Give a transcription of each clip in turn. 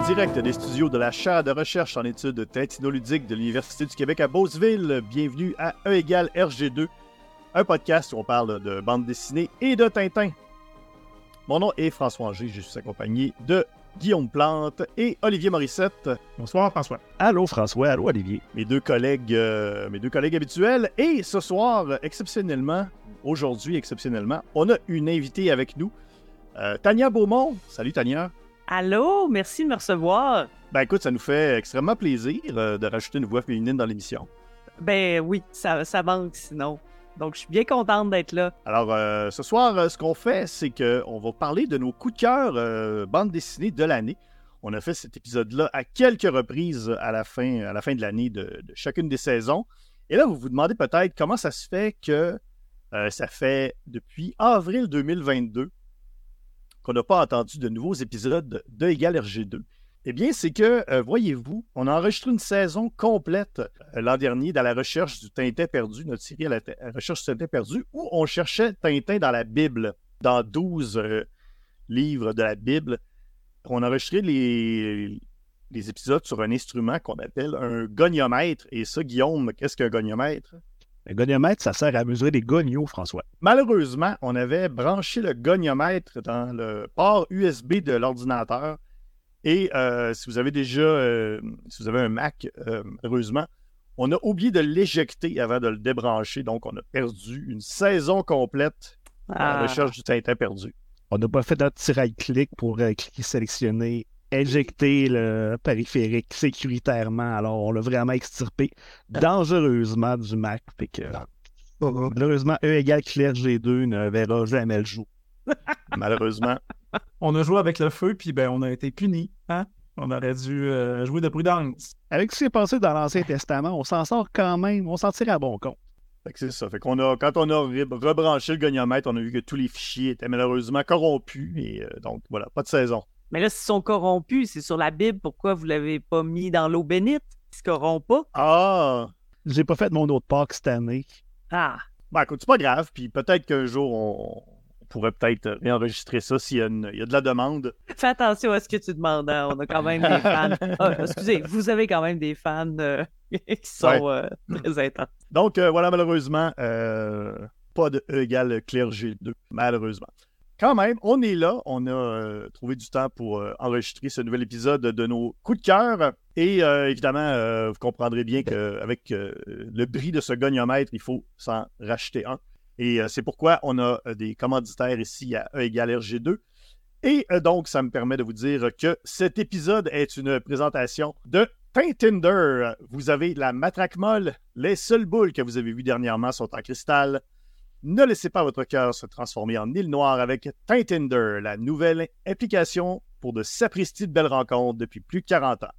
En direct des studios de la chaire de recherche en études tintinoludiques de l'Université du Québec à Beauceville, bienvenue à E égale RG2, un podcast où on parle de bande dessinée et de Tintin. Mon nom est François Angers, je suis accompagné de Guillaume Plante et Olivier Morissette. Bonsoir François. Allô François, allô Olivier. Mes deux collègues, euh, mes deux collègues habituels. Et ce soir, exceptionnellement, aujourd'hui exceptionnellement, on a une invitée avec nous, euh, Tania Beaumont. Salut Tania. Allô, merci de me recevoir. Ben écoute, ça nous fait extrêmement plaisir euh, de rajouter une voix féminine dans l'émission. Ben oui, ça, ça manque sinon. Donc, je suis bien contente d'être là. Alors, euh, ce soir, euh, ce qu'on fait, c'est qu'on va parler de nos coups de cœur euh, bande dessinée de l'année. On a fait cet épisode-là à quelques reprises à la fin, à la fin de l'année de, de chacune des saisons. Et là, vous vous demandez peut-être comment ça se fait que ça fait depuis avril 2022 qu'on n'a pas entendu de nouveaux épisodes de Égal RG2. Eh bien, c'est que, euh, voyez-vous, on a enregistré une saison complète euh, l'an dernier dans la recherche du Tintin perdu, notre série à la, la recherche du Tintin perdu, où on cherchait Tintin dans la Bible, dans 12 euh, livres de la Bible. On a enregistré les, les épisodes sur un instrument qu'on appelle un goniomètre. Et ça, Guillaume, qu'est-ce qu'un goniomètre? Le goniomètre, ça sert à mesurer des gognos, François. Malheureusement, on avait branché le goniomètre dans le port USB de l'ordinateur. Et euh, si vous avez déjà, euh, si vous avez un Mac, euh, heureusement, on a oublié de l'éjecter avant de le débrancher. Donc, on a perdu une saison complète à la Ah. recherche du Tintin perdu. On n'a pas fait notre petit right-click pour euh, cliquer sélectionner, éjecter le périphérique sécuritairement. Alors, on l'a vraiment extirpé dangereusement du Mac. Fait que, malheureusement, E égale Claire G2 ne verra jamais le jour. Malheureusement. On a joué avec le feu, puis ben, on a été punis. Hein? On aurait dû euh, jouer de prudence. Avec ce qui s'est passé dans l'Ancien Testament, on s'en sort quand même, on s'en tire à bon compte. Fait que c'est ça. Fait qu'on a, quand on a re- rebranché le goniomètre, on a vu que tous les fichiers étaient malheureusement corrompus. Et euh, donc, voilà, pas de saison. Mais là, s'ils sont corrompus, c'est sur la Bible. Pourquoi vous l'avez pas mis dans l'eau bénite? Ils se corrompent pas? Ah! J'ai pas fait mon autre Pâques cette année. Ah, Ben, écoute, c'est pas grave. Puis peut-être qu'un jour, on, pourrait peut-être réenregistrer ça s'il y, y a de la demande. fais attention à ce que tu demandes. hein. On a quand même des fans. Ah, excusez, vous avez quand même des fans euh, qui sont euh, très intenses. Donc, euh, voilà, malheureusement, pas de E égale Claire G2, malheureusement. Quand même, on est là. On a euh, trouvé du temps pour euh, enregistrer ce nouvel épisode de nos coups de cœur. Et euh, évidemment, vous comprendrez bien qu'avec le bris de ce goniomètre, il faut s'en racheter un. Et c'est pourquoi on a des commanditaires ici à E égale RG2. Et donc, ça me permet de vous dire que cet épisode est une présentation de Tintinder. Vous avez la matraque molle. Les seules boules que vous avez vues dernièrement sont en cristal. Ne laissez pas votre cœur se transformer en île noire avec Tintinder, la nouvelle application pour de sapristis de belles rencontres depuis plus de 40 ans.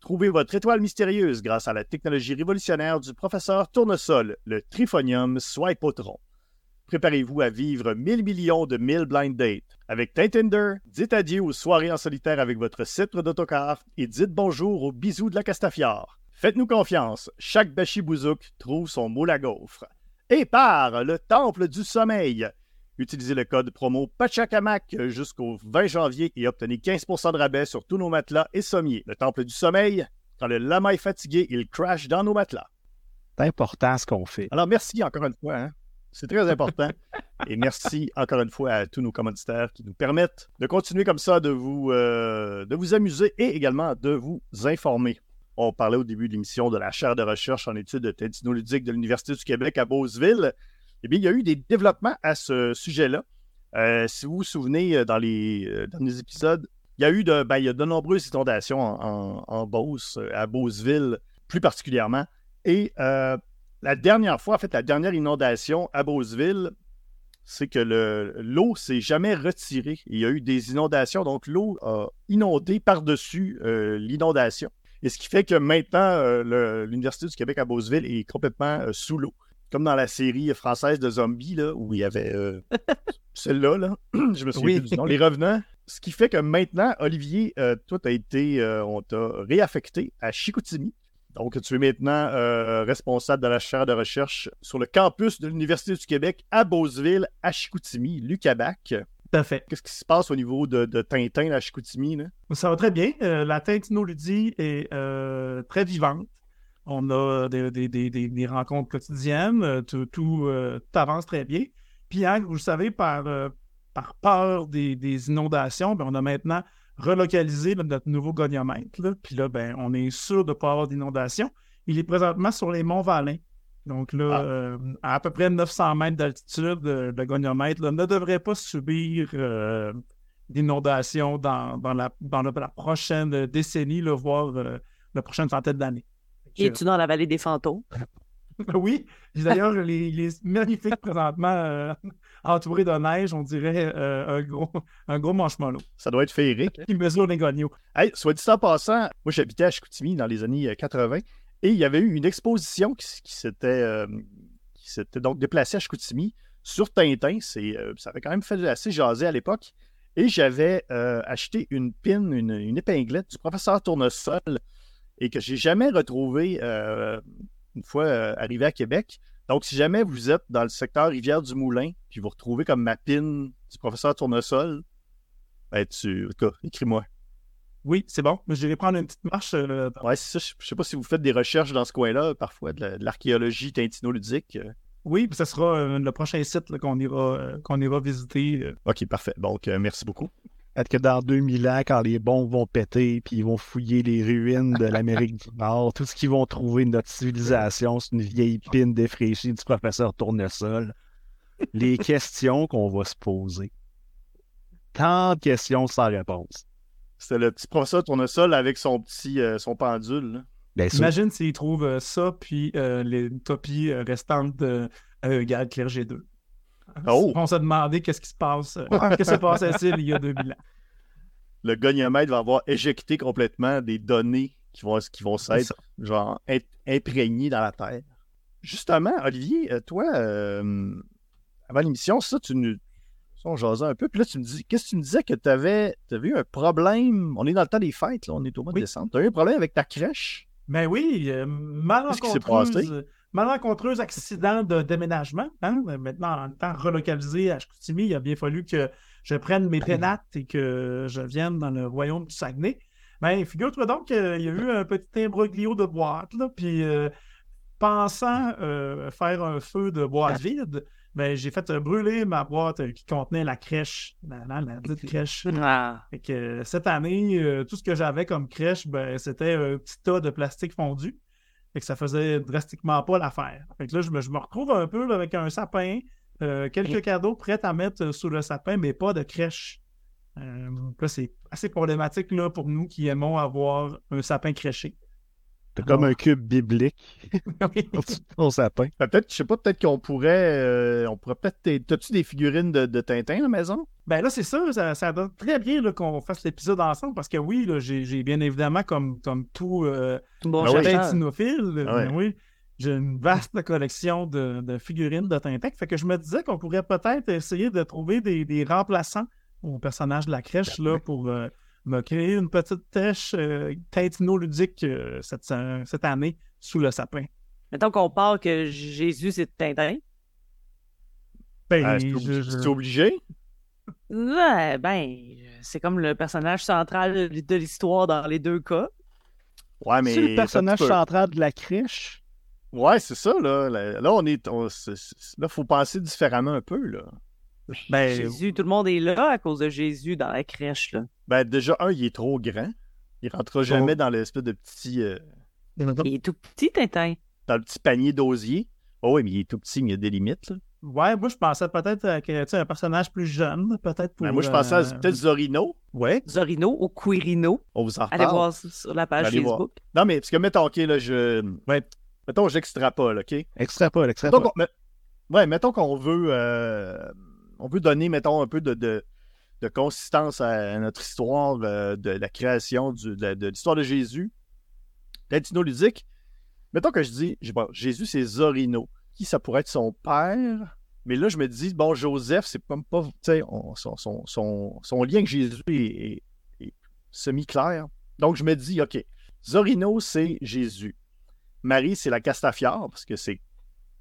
Trouvez votre étoile mystérieuse grâce à la technologie révolutionnaire du professeur Tournesol, le Trifonium Swipotron. Préparez-vous à vivre 1000 millions de 1000 blind dates. Avec Tintinder, dites adieu aux soirées en solitaire avec votre sceptre d'autocar et dites bonjour aux bisous de la Castafiore. Faites-nous confiance, chaque Bachibouzouk trouve son moule à gaufre. Et par le Temple du Sommeil. Utilisez le code promo PACHACAMAC jusqu'au 20 janvier et obtenez 15% de rabais sur tous nos matelas et sommiers. Le Temple du Sommeil, quand le lama est fatigué, il crash dans nos matelas. C'est important ce qu'on fait. Alors, merci encore une fois. hein. C'est très important. Et merci encore une fois à tous nos commanditaires qui nous permettent de continuer comme ça, de vous, euh, de vous amuser et également de vous informer. On parlait au début de l'émission de la chaire de recherche en études tintinoludiques de l'Université du Québec à Beauceville. Eh bien, il y a eu des développements à ce sujet-là. Euh, si vous vous souvenez, euh, dans les euh, derniers épisodes, il y a eu de, ben, de nombreuses inondations en, Beauce, à Beauceville plus particulièrement. Et la dernière fois, en fait, la dernière inondation à Beauceville, c'est que le- l'eau s'est jamais retirée. Il y a eu des inondations, donc l'eau a inondé par-dessus l'inondation. Et ce qui fait que maintenant, euh, l'Université du Québec à Beauceville est complètement euh, sous l'eau. Comme dans la série française de zombies, là, où il y avait euh, celle-là, là. je me souviens Oui. plus du nom, Les Revenants. Ce qui fait que maintenant, Olivier, toi, t'as été, on t'a réaffecté à Chicoutimi. Donc, tu es maintenant responsable de la chaire de recherche sur le campus de l'Université du Québec à Beauceville, à Chicoutimi, l'UQABAC. Tout à fait. Qu'est-ce qui se passe au niveau de, de Tintin, la Chicoutimi? Là? Ça va très bien. Euh, la tintinoludie est euh, très vivante. On a des, des- des- des- rencontres quotidiennes. euh, tout, tout, euh, tout avance très bien. Puis, hein, vous le savez, par, par peur des, des inondations, ben, on a maintenant relocalisé là, notre nouveau goniomètre. là. Puis là, ben, on est sûr de ne pas avoir d'inondation. Il est présentement sur les monts Valin. Donc là, Ah. euh, à à peu près 900 mètres d'altitude, le goniomètre là, ne devrait pas subir euh, d'inondations dans, dans, la, dans la, la prochaine décennie, là, voire euh, la prochaine centaine d'années. Es-tu dans la vallée des fantômes? oui, d'ailleurs, il est- magnifique présentement, euh, entouré de neige, on dirait euh, un gros, un gros marshmallow. Ça doit être féerique. Il mesure les gognos. Hey, soit dit en passant, moi j'habitais à Chicoutimi dans les années euh, 80 et il y avait eu une exposition qui, euh, qui s'était donc déplacée à Chicoutimi sur Tintin. Euh, ça avait quand même fait assez jaser à l'époque. Et j'avais euh, acheté une pin, une, épinglette du professeur Tournesol et que j'ai jamais retrouvé euh, une fois arrivé à Québec. Donc, si jamais vous êtes dans le secteur Rivière-du-Moulin, puis vous retrouvez comme ma pin du professeur Tournesol, ben, tu, écris-moi. Oui, c'est bon. Je vais prendre une petite marche. euh, Ouais, c'est ça. Je je sais pas si vous faites des recherches dans ce coin-là, parfois, de la- de l'archéologie tintinoludique. Euh, Oui, puis ce sera euh, le prochain site là, qu'on ira, euh, qu'on ira visiter. euh. Ok, parfait. Donc, euh, merci beaucoup. Peut-être que dans 2000 ans, quand les bombes vont péter, puis ils vont fouiller les ruines de l'Amérique du Nord, tout ce qu'ils vont trouver de notre civilisation, c'est une vieille pine défraîchie du professeur Tournesol. Les questions qu'on va se poser. Tant de questions sans réponse. C'était le petit professeur Tournesol avec son petit euh, son pendule. là. Bien sûr. Imagine s'ils trouvent euh, ça, puis euh, les utopies euh, restantes de égale clergé 2. Oh! On s'est demandé qu'est-ce qui se passe, qu'est-ce qui se passait-il il y a 2000 ans. Le goniomètre va avoir éjecté complètement des données qui vont, qui vont s'être genre im- imprégnées dans la Terre. Justement, Olivier, toi, euh, avant l'émission, ça, tu nous. On jasait un peu. Puis là, tu me dis. Qu'est-ce que tu me disais que tu avais, eu un problème? On est dans le temps des fêtes, là, on est au mois de décembre. Tu as eu un problème avec ta crèche? Ben oui, euh, s'est passé? malencontreuse, malencontreuse accident de déménagement. hein? Maintenant, en étant relocalisé à Chicoutimi, il a bien fallu que je prenne mes pénates et que je vienne dans le royaume du Saguenay. Ben, figure-toi donc qu'il y a eu un petit imbroglio de boîte, là, puis euh, pensant euh, faire un feu de boîte vide, ben, j'ai fait euh, brûler ma boîte euh, qui contenait la crèche, la, la, la dite crèche. Ah. Fait que euh, cette année, tout ce que j'avais comme crèche, ben, c'était un petit tas de plastique fondu. Fait que ça faisait drastiquement pas l'affaire. Fait que là, je me, je me retrouve un peu là, avec un sapin, euh, quelques cadeaux prêts à mettre sous le sapin, mais pas de crèche. Euh, là, c'est assez problématique là, pour nous qui aimons avoir un sapin C'est comme un cube biblique ton sapin. Ben, peut-être, je sais pas, peut-être qu'on pourrait. euh, on pourrait peut-être. T'as-tu des figurines de, de Tintin à la maison? Ben là, c'est ça, ça, ça donne très bien là, qu'on fasse l'épisode ensemble parce que oui, là, j'ai j'ai bien évidemment, comme, comme tout euh, Bon, Ben. Tintinophile, Ah ouais. ben oui, j'ai une vaste collection de, de figurines de Tintin. Fait que je me disais qu'on pourrait peut-être essayer de trouver des, des remplaçants aux personnages de la crèche là, pour euh, me créer une petite tèche euh, Tintino-ludique euh, cette, cette année sous le sapin. Mettons qu'on part que Jésus, c'est Tintin. Ben, Ah, c'est je- obligé? Ouais, ben, c'est comme le personnage central de l'histoire dans les deux cas. Ouais, mais. C'est le personnage central de la crèche? Ouais, c'est ça, là. Là, on est. on- là, faut penser différemment un peu, là. Ben, Jésus, tout le monde est là à cause de Jésus dans la crèche, là. Ben, déjà, un, il est trop grand. Il rentrera jamais dans l'espèce de petit. euh, Il est tout petit, Tintin. dans le petit panier d'osier. Oh, oui, mais il est tout petit, mais il y a des limites, là. ouais, moi je pensais peut-être à tu sais, un personnage plus jeune, peut-être pour. Ben, moi, je pensais à euh, peut-être Zorino. Ouais. Zorino ou Quirino. On vous en Allez reparle. voir sur la page Allez voir. Facebook. Non, mais parce que, mettons, OK, là, je. Ouais. Mettons, j'extrapole, OK? Extrapole, Mettons extrapole. qu'on, me- ouais, mettons qu'on veut, euh, on veut donner, mettons, un peu de, de, de consistance à notre histoire euh, de la création du- de, l'histoire de Jésus. ludique. Mettons que je dis, bon, Jésus, c'est Zorino. Qui ça pourrait être son père? Mais là, je me dis, bon, Joseph, c'est comme pas, on- son, son, son, son lien avec Jésus est, est- est semi-clair. Donc, je me dis, OK, Zorino, c'est Jésus. Marie, c'est la Castafiore, parce que c'est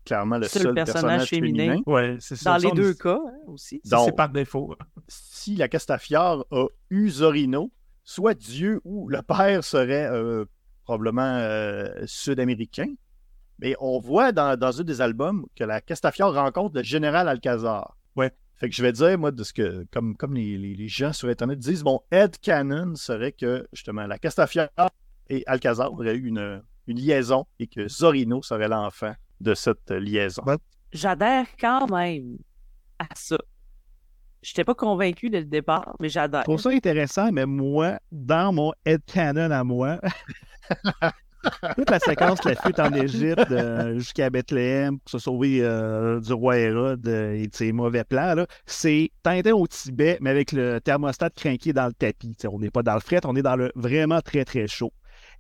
clairement le Seul seul, personnage personnage, féminin. féminin. Ouais, c'est ça. Dans Ça, les deux cas hein, aussi. ça, c'est Donc- par défaut. Si la Castafiore a eu Zorino, soit Dieu ou le père serait euh, probablement euh, sud-américain. Mais on voit dans, dans un des albums que la Castafiore rencontre le général Alcazar. Ouais. Fait que je vais dire, moi, de ce que, comme, comme les, les- les gens sur Internet disent, mon head canon serait que, justement, la Castafiore et Alcazar auraient eu une, une liaison et que Zorino serait l'enfant de cette liaison. Ouais. J'adhère quand même à ça. J'étais pas convaincu dès le départ, mais j'adhère. Je trouve ça intéressant, mais moi, dans mon headcanon à moi, toute la séquence de la fuite en Égypte euh, jusqu'à Bethléem pour se sauver euh, du roi Hérode euh, et de ses mauvais plans, là, c'est Tintin au Tibet, mais avec le thermostat craqué dans le tapis. T'sais, on n'est pas dans le fret, on est dans le vraiment très très chaud.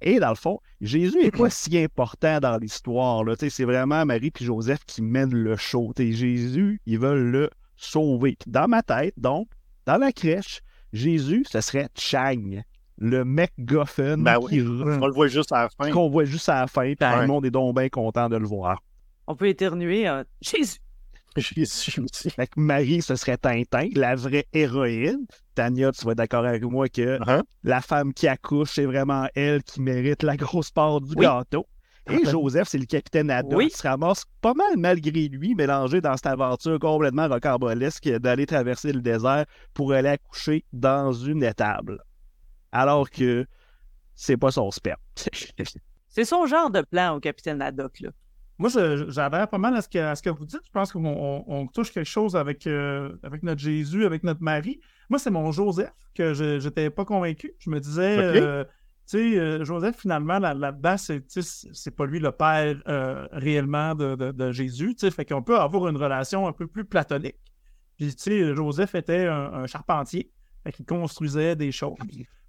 Et dans le fond, Jésus n'est pas si important dans l'histoire. C'est vraiment Marie puis Joseph qui mènent le show. T'sais, Jésus, ils veulent le sauver. Puis Dans ma tête, donc, dans la crèche, Jésus, ce serait Chang, le MacGuffin Ben qui oui. On le voit juste à la fin. qu'on voit juste à la fin, puis tout Ouais. le monde est donc bien content de le voir. On peut éternuer. hein. Jésus! Jésus aussi. Fait que Marie, ce serait Tintin, la vraie héroïne. Tania, tu vas être d'accord avec moi que Hein? la femme qui accouche, c'est vraiment elle qui mérite la grosse part du Oui. gâteau. Et Joseph, c'est le capitaine Haddock Oui. qui se ramasse pas mal malgré lui, mélangé dans cette aventure complètement rocambolesque d'aller traverser le désert pour aller accoucher dans une étable. Alors que c'est pas son sperme. C'est son genre de plan au capitaine Haddock, là. Moi, j'adhère pas mal à ce, que, à ce que vous dites. Je pense qu'on on- on touche quelque chose avec, euh, avec notre Jésus, avec notre Marie. Moi, c'est mon Joseph que je n'étais pas convaincu. Je me disais, euh, tu sais, euh, Joseph, finalement, là- là-dedans, c'est pas lui le père euh, réellement de, de- de Jésus. tu sais. Fait qu'on peut avoir une relation un peu plus platonique. Puis, tu sais, Joseph était un, un charpentier. Fait qu'il construisait des choses.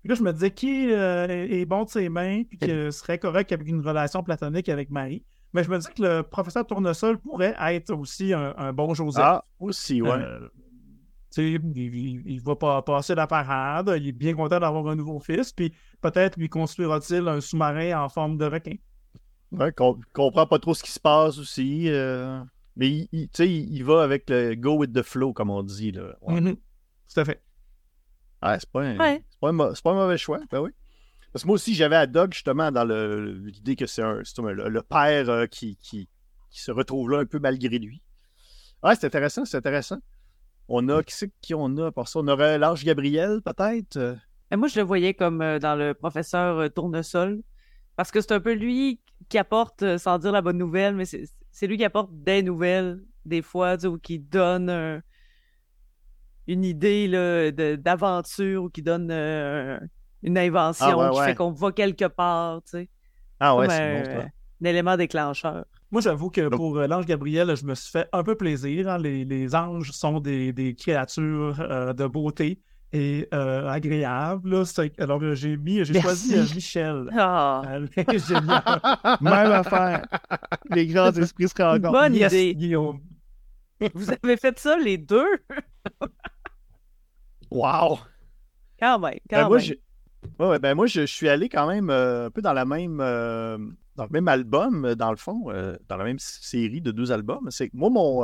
Puis là, je me disais, qui est bon de ses mains, puis que serait correct avec une relation platonique avec Marie. Mais je me dis que le professeur Tournesol pourrait être aussi un, un bon Joseph. Ah, aussi, ouais. Euh, tu sais, il, il- il va pas passer la parade, il est bien content d'avoir un nouveau fils, puis peut-être lui construira-t-il un sous-marin en forme de requin. Ouais, qu'on comprend pas trop ce qui se passe aussi. euh, Mais il, il- tu sais, il, il va avec le go with the flow, comme on dit. Là. Ouais. Mhm. Tout à fait. Ouais, c'est pas, un- Ouais. c'est pas, un pas un mauvais choix. Ben oui. Parce que moi aussi, j'avais à Doug justement dans l'idée que c'est le, père euh, qui, qui, se retrouve là un peu malgré lui. Ouais, c'est intéressant, c'est intéressant. On a, qui c'est qui on a? Par ça? On aurait l'ange Gabriel, peut-être? Mais moi, je le voyais comme euh, dans le professeur euh, Tournesol. Parce que c'est un peu lui qui apporte, sans dire la bonne nouvelle, mais c'est lui qui apporte des nouvelles, des fois, tu sais, ou qui donne une idée d'aventure, ou qui donne une invention Ah, ouais, qui ouais. fait qu'on va quelque part, tu sais. Ah ouais, Comme c'est un, bon, ça. un élément déclencheur. Moi, j'avoue que Donc- pour euh, l'ange Gabriel, je me suis fait un peu plaisir. hein. Les, les anges sont des, des créatures euh, de beauté et euh, agréables. Alors, j'ai mis, j'ai choisi Michel. Ah, Euh, Génial. Même affaire. Les grands esprits se rencontrent. bonne Yes, idée. Guillaume. Vous avez fait ça, les deux? Wow! Quand même, quand Ben, moi, même. Ouais, ouais, ben, moi, je, je suis allé quand même euh, un peu dans la même euh, dans le même album, euh, dans le fond, euh, dans la même série de deux albums. C'est que moi, mon,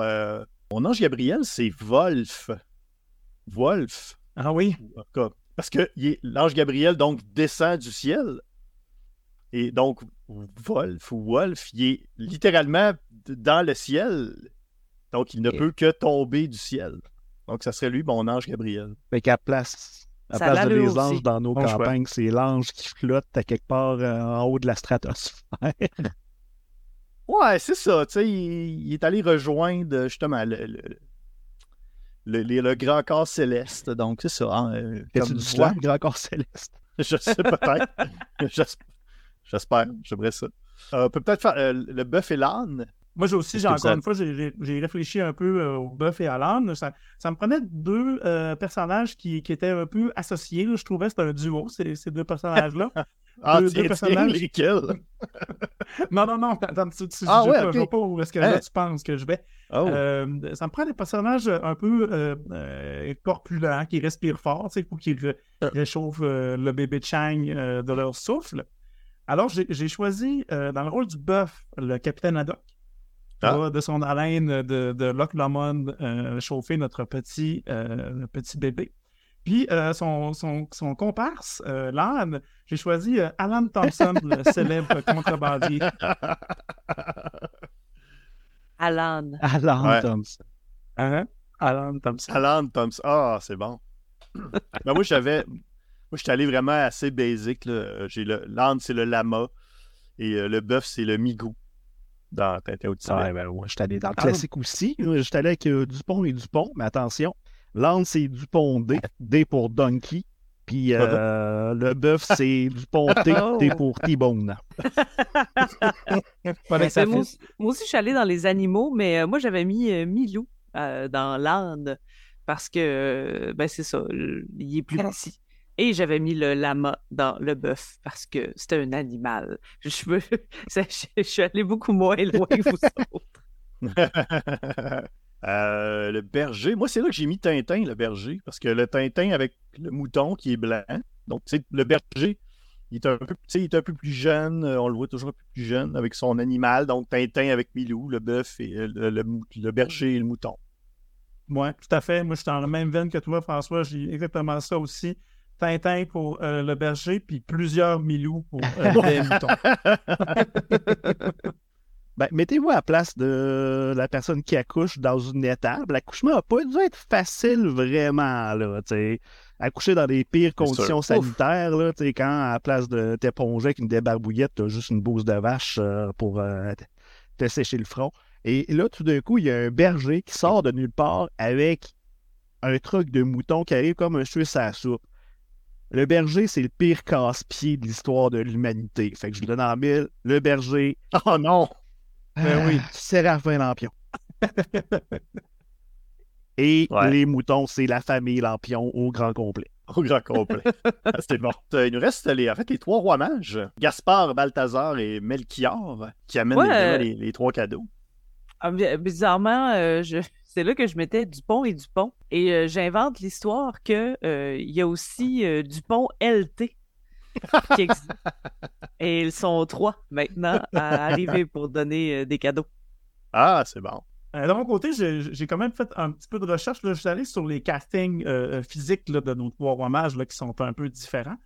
mon ange Gabriel, c'est Wolf. Wolf. Ah oui? Parce que l'ange Gabriel, donc, descend du ciel. Et donc, Wolf ou Wolf, il est littéralement dans le ciel. Donc, il ne peut que tomber du ciel. Donc, ça serait lui, mon ange Gabriel. Fait qu'à place, à place de les anges dans nos Bon campagnes, c'est l'ange qui flotte à quelque part euh, en haut de la stratosphère. Ouais, c'est ça. Tu sais, il, il est allé rejoindre justement le, le, le- le- le grand corps céleste. Donc, c'est ça. hein, euh, comme du slam, grand corps céleste? Je sais peut-être. J'es- J'espère. J'aimerais ça. Euh, on peut peut-être faire euh, le bœuf et l'âne. Moi, j'ai aussi, encore ça- une fois, j'ai- réfléchi un peu euh, au bœuf et à l'âne. Ça, ça me prenait deux euh, personnages qui, qui étaient un peu associés. là. Je trouvais que c'était un duo, ces, ces deux personnages-là. Ah, Deux- tiens, deux tiens, personnages. lesquels? non, non, non, attends, tu, tu, Ah je, ouais, sais pas, où est-ce que Hein? tu penses que je vais. Oh. Euh, ça me prend des personnages un peu corpulents, qui respirent fort, tu sais, pour qu'ils ré- réchauffent le bébé Chang de leur souffle. Alors, j'ai choisi dans le rôle du bœuf le capitaine Haddock. Ah. de son haleine de, de Loch Lomond euh, chauffer notre petit, euh, petit bébé. Puis euh, son, son, son comparse, euh, l'âne, j'ai choisi euh, Alan Thompson, le célèbre contrebandier. Alan. Alan Ouais. Thompson. Hein? Alan Thompson. Alan Thompson. Ah, c'est bon. Ben, moi, j'avais. Moi, j'étais allé vraiment assez basic. là. J'ai le... L'âne, c'est le lama. Et euh, le bœuf, c'est le migou. Dans. Ouais, ben, ouais, j'étais allé dans le classique aussi. J'étais allé avec euh, Dupont et Dupont, mais attention, l'âne, c'est Dupont D, D pour Donkey. Puis euh, le bœuf, c'est Dupont T, T pour T-Bone. Ben, moi, aussi, je suis allée dans les animaux, mais euh, moi, j'avais mis euh, Milou euh, dans l'Inde parce que, euh, ben, c'est ça, il est plus petit. Et j'avais mis le lama dans le bœuf parce que c'était un animal. Je, me- ça- je suis allée beaucoup moins loin que vous autres. Euh, le berger. Moi, c'est là que j'ai mis Tintin, le berger. Parce que le Tintin avec le mouton qui est blanc. Donc, tu sais, le berger, il est, un peu, tu sais, il est un peu plus jeune. euh, On le voit toujours un peu plus jeune avec son animal. Donc, Tintin avec Milou, le bœuf et euh, le, le berger et le mouton. Ouais, tout à fait. Moi, je suis dans la même veine que toi, François. J'ai exactement ça aussi. Tintin pour euh, le berger, puis plusieurs milous pour euh, des moutons. Ben, mettez-vous à la place de la personne qui accouche dans une étable. L'accouchement n'a pas dû être facile vraiment, là, tu. Accoucher dans des pires conditions sanitaires, là, quand à la place de t'éponger avec une débarbouillette, t'as juste une bouse de vache euh, pour euh, te- te sécher le front. Et là, tout d'un coup, il y a un berger qui sort de nulle part avec un truc de mouton qui arrive comme un suisse à la soupe. Le berger, c'est le pire casse-pied de l'histoire de l'humanité. Fait que je vous donne en mille. Le berger, Oh non! Ben oui. ah, Séraphin Lampion. Et Ouais. les moutons, c'est la famille Lampion au grand complet. Au grand complet. Ah, C'était bon. Euh, Il nous reste les, en fait, les trois rois mages. Gaspard, Balthazar et Melchior qui amènent Ouais. les, les trois cadeaux. Ah, bi- bizarrement, euh, je... c'est là que je mettais Dupont et Dupont. Et euh, j'invente l'histoire que euh, il y a aussi euh, Dupont LT qui existe. Et ils sont trois maintenant à arriver pour donner euh, des cadeaux. Ah, c'est bon. Euh, de mon côté, j'ai quand même fait un petit peu de recherche. Là. Je suis allé sur les castings euh, physiques là, de nos trois rois mages là, qui sont un peu différents.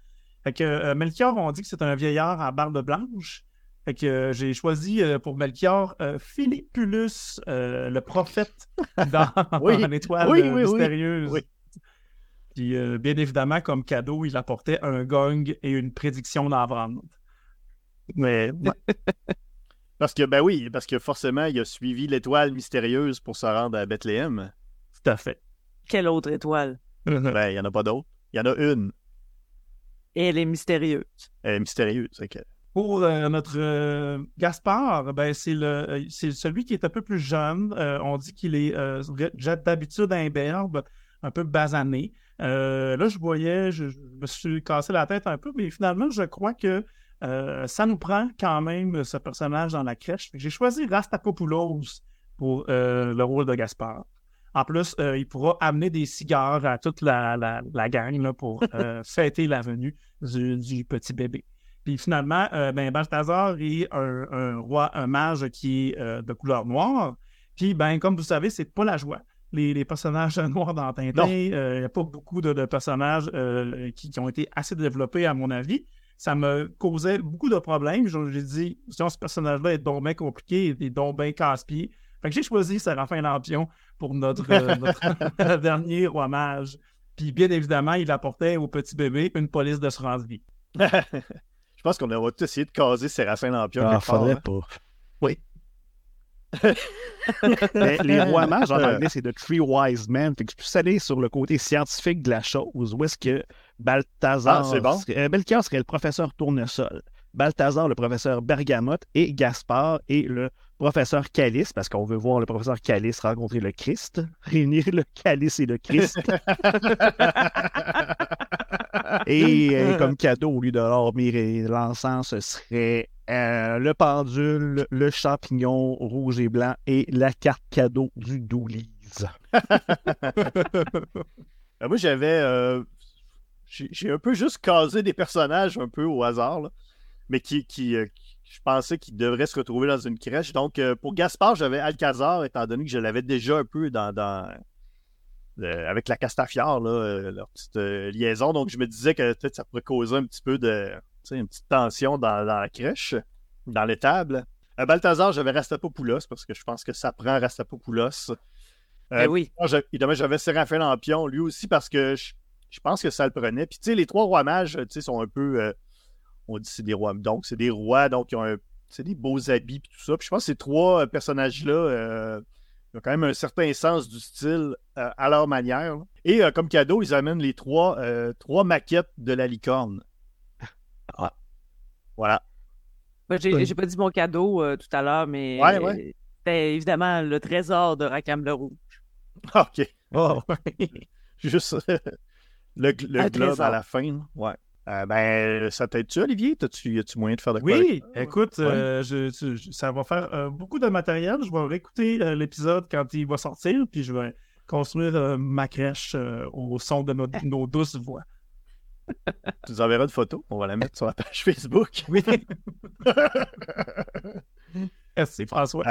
Fait que euh, Melchior, on dit que c'est un vieillard à barbe blanche. Fait que euh, j'ai choisi euh, pour Melchior euh, Philippulus, euh, le prophète dans Oui. l'étoile Oui, oui, oui. mystérieuse. Oui. Puis euh, bien évidemment, comme cadeau, il apportait un gong et une prédiction d'avant. Mais Parce que, ben oui, parce que forcément, il a suivi l'étoile mystérieuse pour se rendre à Bethléem. Tout à fait. Quelle autre étoile? Ben, il n'y en a pas d'autres. Il y en a une. Et elle est mystérieuse. Elle est mystérieuse. c'est que- Pour euh, notre euh, Gaspard, ben, c'est le euh, c'est celui qui est un peu plus jeune. On dit qu'il est d'habitude imberbe, un peu basané. Là, je voyais, je, je me suis cassé la tête un peu, mais finalement, je crois que ça nous prend quand même ce personnage dans la crèche. J'ai choisi Rastapopoulos pour le rôle de Gaspard. En plus, euh, il pourra amener des cigares à toute la, la, la gang là, pour euh, fêter la venue du, du petit bébé. Puis finalement, euh, ben, Balthazar est un, un roi, un mage qui est euh, de couleur noire. Puis, ben, comme vous savez, c'est pas la joie. Les, les personnages noirs dans Tintin, euh, il n'y a pas beaucoup de, de personnages euh, qui, qui ont été assez développés, à mon avis. Ça me causait beaucoup de problèmes. J'ai dit, sinon, ce personnage-là est donc bien compliqué, il est donc bien casse-pied. Fait que j'ai choisi Séraphin Lampion pour notre, notre dernier roi mage. Puis, bien évidemment, il apportait au petit bébé une police d'assurance vie. Je pense qu'on va tous essayer de caser Séraphin Lampion. ah, faudrait hein. pas. Oui. Mais les rois mages en Euh. anglais, c'est The Three Wise Men. Fait que je plus allé sur le côté scientifique de la chose. Où est-ce que Balthazar. Ah, c'est bon. serait- euh, Melchior serait le professeur Tournesol. Balthazar, le professeur Bergamote. Et Gaspard est le professeur Calice, parce qu'on veut voir le professeur Calice rencontrer le Christ. Réunir le Calice et le Christ. et euh, comme cadeau, au lieu de l'or, l'encens, ce serait euh, le pendule, le champignon rouge et blanc et la carte cadeau du Doulise. Ben, moi, j'avais. euh, J'ai un peu juste casé des personnages un peu au hasard, mais qui, euh, je pensais qu'il devrait se retrouver dans une crèche. Donc, euh, pour Gaspard, j'avais Alcazar, étant donné que je l'avais déjà un peu dans euh, avec la Castafiore, là, euh, leur petite euh, liaison. Donc, je me disais que peut-être ça pourrait causer un petit peu de, une petite tension dans, dans la crèche, dans l'étable. À Balthazar, j'avais Rastapopoulos parce que je pense que ça prend Rastapopoulos. Eh oui. évidemment, j'avais Séraphin Lampion, lui aussi, parce que je, je pense que ça le prenait. Puis, tu sais, les trois rois mages, tu sais, sont un peu. on dit que c'est des rois. Donc, c'est des rois, donc ils ont un- c'est des beaux habits, puis tout ça. Puis, je pense que ces trois personnages-là, euh, ils ont quand même un certain sens du style euh, à leur manière. là. Et euh, comme cadeau, ils amènent les trois, euh, trois maquettes de la licorne. Ah. Voilà. Ben, j'ai Oui. j'ai pas dit mon cadeau euh, tout à l'heure, mais Ouais, ouais. c'était évidemment le trésor de Rackham le Rouge. OK. Oh. Juste le, le globe trésor. à la fin. Ouais. Euh, ben, ça t'aide-tu, Olivier? T'as-tu, y a-tu moyen de faire de quoi? Oui, avec- écoute, Ouais. euh, je- tu- je- ça va faire euh, beaucoup de matériel. Je vais réécouter l'épisode quand il va sortir, puis je vais construire ma crèche au son de nos, nos douces voix. Tu nous enverras une photo. On va la mettre sur la page Facebook. Oui. Merci, François.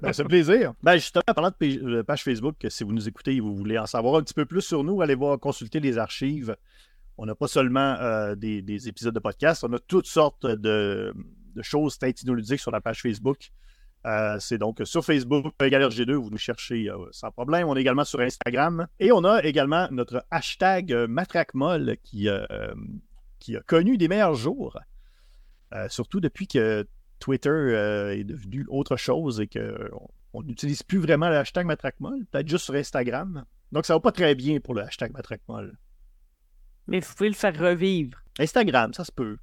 Ben, c'est un plaisir. Ben, justement, en parlant de page, de page Facebook, si vous nous écoutez et vous voulez en savoir un petit peu plus sur nous, allez voir consulter les archives. On n'a pas seulement euh, des, des épisodes de podcast, on a toutes sortes de, de choses tintinoludiques sur la page Facebook. Euh, c'est donc sur Facebook, égal RG2, vous nous cherchez euh, sans problème. On est également sur Instagram. Et on a également notre hashtag MatraqueMolle qui, a connu des meilleurs jours. Surtout depuis que Twitter est devenu autre chose et qu'on on n'utilise plus vraiment le hashtag MatraqueMolle, peut-être juste sur Instagram. Donc ça va pas très bien pour le hashtag MatraqueMolle. Mais vous pouvez le faire revivre. Instagram, ça se peut.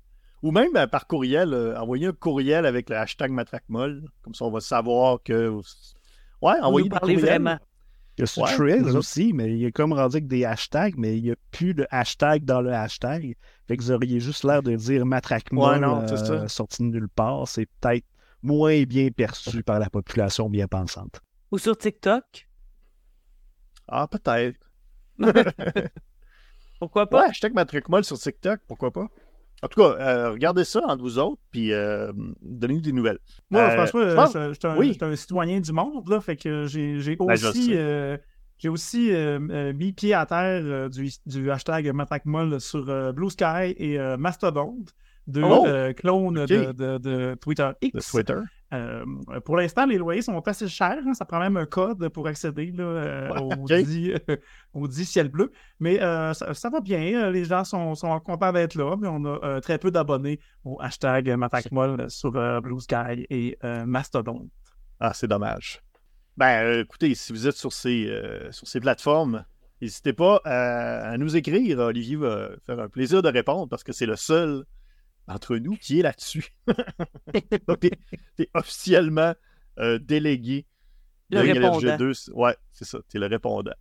Ou même ben, par courriel, euh, envoyer un courriel avec le hashtag MatraqueMolle. Comme ça, on va savoir que. Ouais, Vous envoyer nous des parlez courriels. vraiment. Il y a sur Ouais, aussi, mais il est comme rendu avec des hashtags, mais il n'y a plus de hashtag dans le hashtag. Fait que vous auriez juste l'air de dire matraquement Ouais, non, c'est ça. sorti de nulle part. C'est peut-être moins bien perçu par la population bien pensante. Ou sur TikTok. Ah, peut-être. Pourquoi pas? Ouais, hashtag MatraqueMolle sur TikTok, pourquoi pas? En tout cas, euh, regardez ça entre vous autres, puis euh, donnez-nous des nouvelles. Moi, Euh, François, je pense- je je suis un, oui. je suis un citoyen du monde, là, fait que j'ai j'ai Ben, aussi, euh, j'ai aussi euh, euh, mis pied à terre euh, du, du hashtag MatraqueMolle sur euh, Blue Sky et euh, Mastodon, deux Oh! euh, clones de- de Twitter X. De Twitter. Euh, pour l'instant, les loyers sont assez chers. hein. Ça prend même un code pour accéder là, euh, au, ok. dit, au dit ciel bleu. Mais euh, ça, ça va bien. Euh, Les gens sont, sont contents d'être là. Mais on a euh, très peu d'abonnés au hashtag Matacmol sur euh, Blue Sky et euh, Mastodon. Ah, c'est dommage. Ben, euh, écoutez, si vous êtes sur ces, euh, sur ces plateformes, n'hésitez pas à, à nous écrire. Olivier va faire un plaisir de répondre parce que c'est le seul entre nous qui est là-dessus. T'es, officiellement euh, délégué Le de répondant. LRG2. Ouais, c'est ça, t'es le répondant.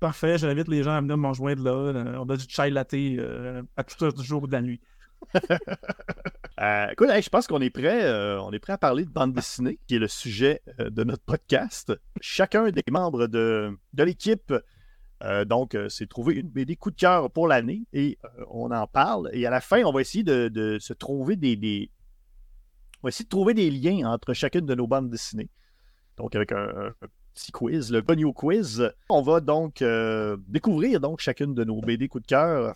Parfait. J'invite les gens à venir me rejoindre là. Euh, On a du chai latte euh, à toute heure du jour ou de la nuit. Euh, écoute, hey, je pense qu'on est prêt. euh, on est prêt à parler de bande dessinée, qui est le sujet euh, de notre podcast. Chacun des membres de, de l'équipe, euh, donc, euh, s'est trouvé une BD coup de cœur pour l'année et euh, on en parle. Et à la fin, on va essayer de, de se trouver des, des- On va essayer de trouver des liens entre chacune de nos bandes dessinées. Donc, avec un, petit quiz, le Bonio Quiz. On va donc euh, découvrir donc chacune de nos BD coup de cœur.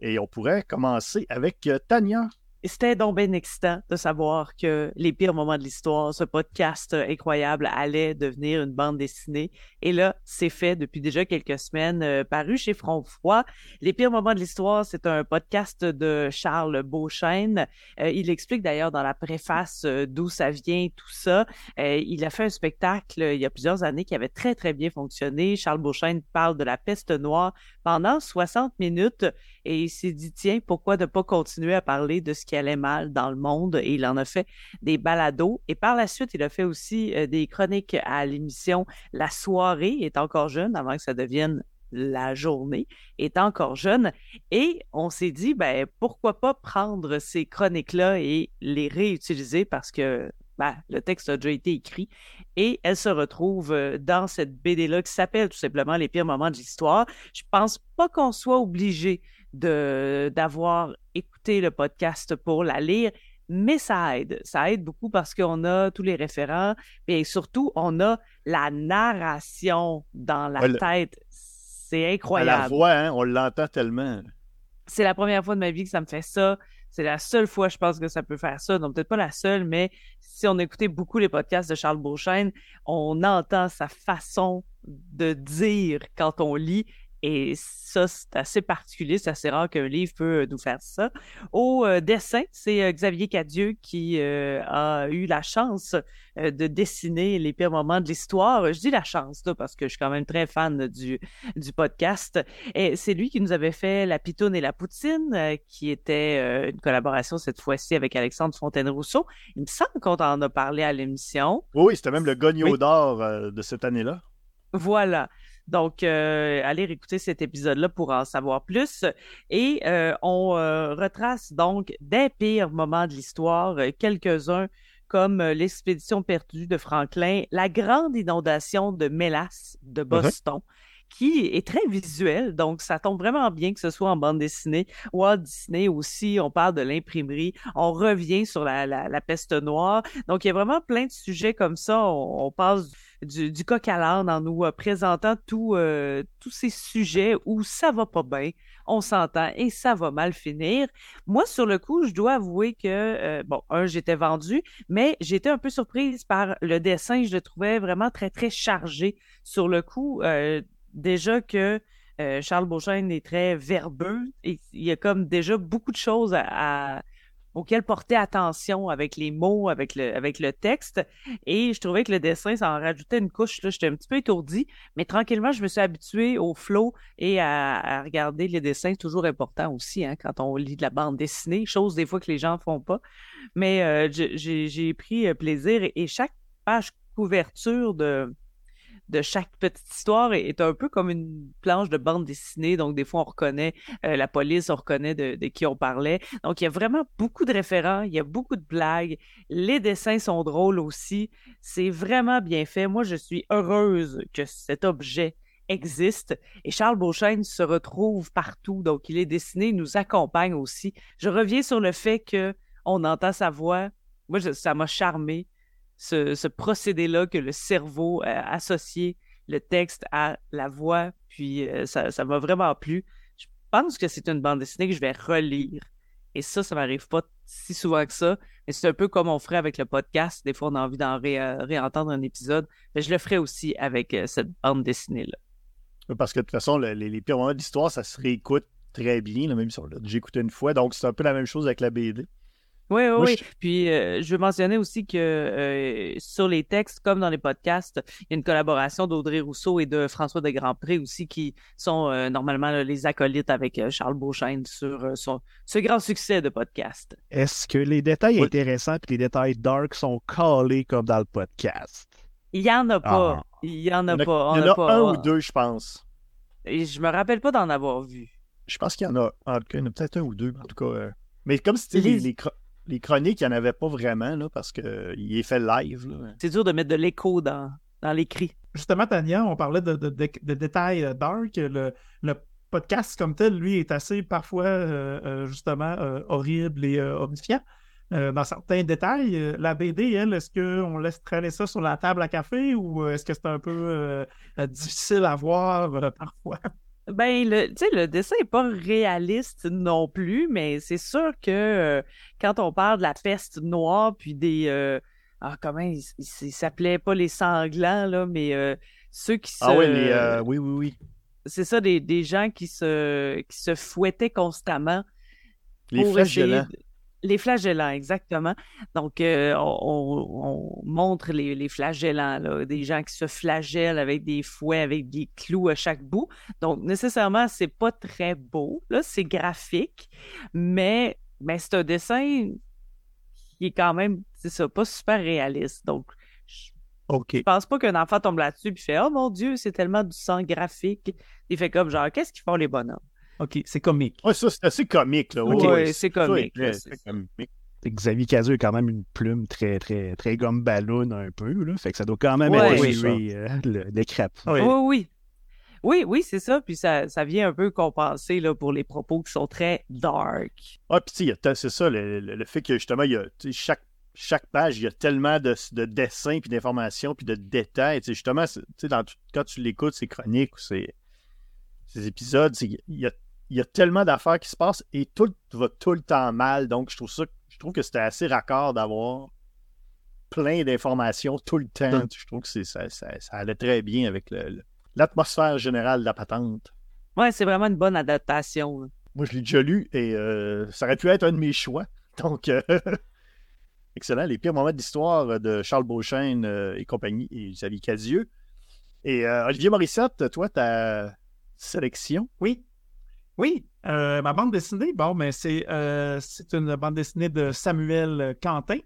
Et on pourrait commencer avec euh, Tania. Et C'était donc bien excitant de savoir que les pires moments de l'histoire, ce podcast euh, incroyable, allait devenir une bande dessinée. Et là, c'est fait depuis déjà quelques semaines, euh, paru chez Front Froid. Les pires moments de l'histoire, c'est un podcast de Charles Beauchesne. Euh, il explique d'ailleurs dans la préface d'où ça vient, tout ça. Il a fait un spectacle il y a plusieurs années qui avait très, très bien fonctionné. Charles Beauchesne parle de la peste noire pendant 60 minutes et il s'est dit, tiens, pourquoi ne pas continuer à parler de ce qui allait mal dans le monde? Et il en a fait des balados. Et par la suite, il a fait aussi euh, des chroniques à l'émission La soirée est encore jeune, avant que ça devienne la journée est encore jeune et on s'est dit ben pourquoi pas prendre ces chroniques là et les réutiliser parce que ben, le texte a déjà été écrit et elle se retrouve euh, dans cette BD là qui s'appelle tout simplement les pires moments de l'histoire. Je pense pas qu'on soit obligé de d'avoir écouté le podcast pour la lire, mais ça aide. Ça aide beaucoup parce qu'on a tous les référents et surtout, on a la narration dans la Ouais, tête. C'est À la incroyable. voix, hein, on l'entend tellement. C'est la première fois de ma vie que ça me fait ça. C'est la seule fois, je pense, que ça peut faire ça. Donc, peut-être pas la seule, mais si on écoutait beaucoup les podcasts de Charles Beauchesne, on entend sa façon de dire quand on lit. Et ça, c'est assez particulier. C'est assez rare qu'un livre peut euh, nous faire ça. Au euh, dessin, c'est euh, Xavier Cadieux qui euh, a eu la chance de dessiner les pires moments de l'histoire. Je dis la chance, là, parce que je suis quand même très fan du, du podcast. Et c'est lui qui nous avait fait La Pitoune et la Poutine, qui était une collaboration cette fois-ci avec Alexandre Fontaine-Rousseau. Il me semble qu'on en a parlé à l'émission. Oui, c'était même le gagnon Oui. d'or de cette année-là. Voilà. Donc, euh, allez réécouter cet épisode-là pour en savoir plus. Et euh, on euh, retrace donc des pires moments de l'histoire, euh, quelques-uns comme l'expédition perdue de Franklin, la grande inondation de Mélas de Boston, qui est très visuelle. Donc, ça tombe vraiment bien que ce soit en bande dessinée. Walt Disney aussi, on parle de l'imprimerie. On revient sur la, la, la peste noire. Donc, il y a vraiment plein de sujets comme ça. On, on passe du, coq à l'âne en nous euh, présentant euh, tous ces sujets où ça va pas bien, on s'entend et ça va mal finir. Moi, sur le coup, je dois avouer que, euh, bon, un, j'étais vendue, mais j'étais un peu surprise par le dessin. Je le trouvais vraiment très, très chargé. Sur le coup, déjà que Charles Beauchesne est très verbeux il y a comme déjà beaucoup de choses à- auxquelles porter attention avec les mots, avec le, avec le texte. Et je trouvais que le dessin, ça en rajoutait une couche. Là, j'étais un petit peu étourdie, mais tranquillement, je me suis habituée au flow et à, à regarder les dessins. Toujours important aussi hein, quand on lit de la bande dessinée, chose des fois que les gens font pas. Mais euh, j'ai- pris euh, plaisir et chaque page couverture de de chaque petite histoire est, un peu comme une planche de bande dessinée. Donc, des fois, on reconnaît euh, la police, on reconnaît de, qui on parlait. Donc, il y a vraiment beaucoup de référents, il y a beaucoup de blagues. Les dessins sont drôles aussi. C'est vraiment bien fait. Moi, je suis heureuse que cet objet existe et Charles Beauchesne se retrouve partout. Donc, il est dessiné, il nous accompagne aussi. Je reviens sur le fait que on entend sa voix. Moi, ça m'a charmé ce, procédé-là que le cerveau a associé le texte à la voix. Puis euh, ça, m'a vraiment plu. Je pense que c'est une bande dessinée que je vais relire. Et ça, ça m'arrive pas si souvent que ça. Mais c'est un peu comme on ferait avec le podcast. Des fois, on a envie d'en euh, réentendre un épisode. Mais je le ferai aussi avec euh, cette bande dessinée-là. Parce que de toute façon, le- les, pires moments de l'histoire, ça se réécoute très bien, là, même si écouté une fois. Donc, c'est un peu la même chose avec la BD. Oui, oui, Moi, oui. je- Puis, euh, je veux mentionner aussi que euh, sur les textes, comme dans les podcasts, il y a une collaboration d'Audrey Rousseau et de François de Grandpré aussi, qui sont euh, normalement là, les acolytes avec euh, Charles Beauchesne sur son, ce grand succès de podcast. Est-ce que les détails Oui. intéressants et les détails dark sont calés comme dans le podcast? Il y en a pas. Ah. Il y en a Il y en a, pas. il y en a pas. un ou deux, je pense. Et je me rappelle pas d'en avoir vu. Je pense qu'il y en a, en tout cas, il y en a peut-être un ou deux, en tout cas. Mais comme c'était les, Les- les chroniques, il n'y en avait pas vraiment, là, parce qu'il est fait live. Là. C'est dur de mettre de l'écho dans, dans l'écrit. Justement, Tania, on parlait de, de- de- de détails euh, dark. Le, le podcast comme tel, lui, est assez parfois, euh, euh, justement, euh, horrible et euh, horrifiant. euh, dans certains détails. Euh, La BD, elle, est-ce qu'on laisse traîner ça sur la table à café ou euh, est-ce que c'est un peu euh, euh, difficile à voir euh, parfois? Ben, le, tu sais, le dessin est pas réaliste non plus, mais c'est sûr que euh, quand on parle de la peste noire, puis des... euh, ah, comment ils il, il s'appelait pas les sanglants, là, mais euh, ceux qui se... Ah oui, les, euh, oui, oui, oui. C'est ça, des, des gens qui se, qui se fouettaient constamment. Les pour essayer flagellants. de- Les flagellants, exactement. Donc, euh, on, on- on montre les, les flagellants, là, des gens qui se flagellent avec des fouets, avec des clous à chaque bout. Donc, nécessairement, c'est pas très beau, là, c'est graphique, mais, mais c'est un dessin qui est quand même, c'est ça, pas super réaliste. Donc, je OK. je pense pas qu'un enfant tombe là-dessus et fait « Oh mon Dieu, c'est tellement du sang graphique! » Il fait comme genre « Qu'est-ce qu'ils font les bonhommes? » OK, c'est comique. Ouais, ça, c'est assez comique. Là. Ouais, c'est comique, c'est-. Xavier Cazeux a quand même une plume très, très, très gomme ballon un peu, là. Fait que ça doit quand même Ouais. être Oui, joué, euh, le. Oui. Oui, oui. Oui, oui, c'est ça. Puis ça, ça vient un peu compenser là, pour les propos qui sont très dark. Ah, puis c'est ça, le, le- le fait que justement, il y a, chaque, chaque page, il y a tellement de, de dessins, puis d'informations, puis de détails. Justement, dans quand tu l'écoutes, ces chroniques ou ces, ces épisodes, c'est- il y a, il y a tellement d'affaires qui se passent et tout va tout le temps mal. Donc, je trouve ça, je trouve que c'était assez raccord d'avoir plein d'informations tout le temps. Je trouve que c'est, ça, ça, ça allait très bien avec le- le- l'atmosphère générale de la patente. Ouais, c'est vraiment une bonne adaptation. là. Moi, je l'ai déjà lu et euh, ça aurait pu être un de mes choix. Donc, euh, excellent. Les pires moments d'histoire de Charles Beauchesne euh, et compagnie et Xavier Cadieux. Et euh, Olivier Morissette, toi, ta sélection? Oui. Oui. euh, ma bande dessinée, bon, mais c'est euh, une bande dessinée de Samuel Quentin.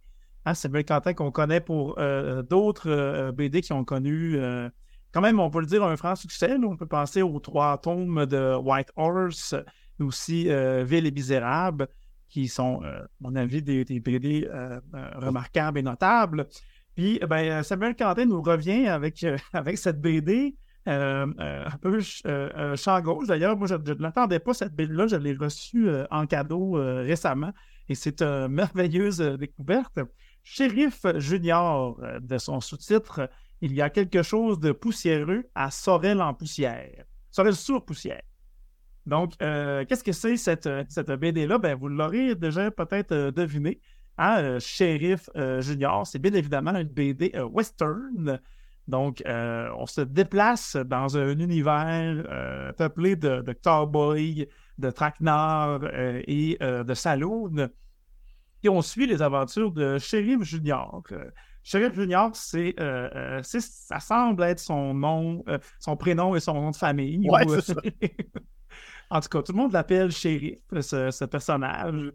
Hein, Samuel Quentin qu'on connaît pour euh, d'autres euh, BD qui ont connu, euh, quand même, on peut le dire, un franc succès. On peut penser aux trois tomes de White Horse, aussi Ville et Misérable, qui sont, à mon avis, des, des BD remarquables et notables. Puis, ben, Samuel Quentin nous revient avec, avec cette BD un peu euh, euh, champ. D'ailleurs, moi, je je ne l'attendais pas, cette BD-là. Je l'ai reçue euh, en cadeau euh, récemment et c'est une merveilleuse euh, découverte. Shérif Junior, euh, de son sous-titre, il y a quelque chose de poussiéreux à Sorel en poussière. Sorel sur poussière. Donc, euh, qu'est-ce que c'est cette, euh, cette BD-là? Ben, vous l'aurez déjà peut-être euh, deviné. Hein, euh, euh, Junior, c'est bien évidemment une BD euh, western. Donc, euh, on se déplace dans un univers euh, peuplé de, de cowboys, de traquenards euh, et de saloons. Et on suit les aventures de Sheriff Junior. Sheriff Junior, c'est, ça semble être son nom, son prénom et son nom de famille. Ouais, ou, c'est ça. en tout cas, tout le monde l'appelle Sheriff, ce, ce personnage,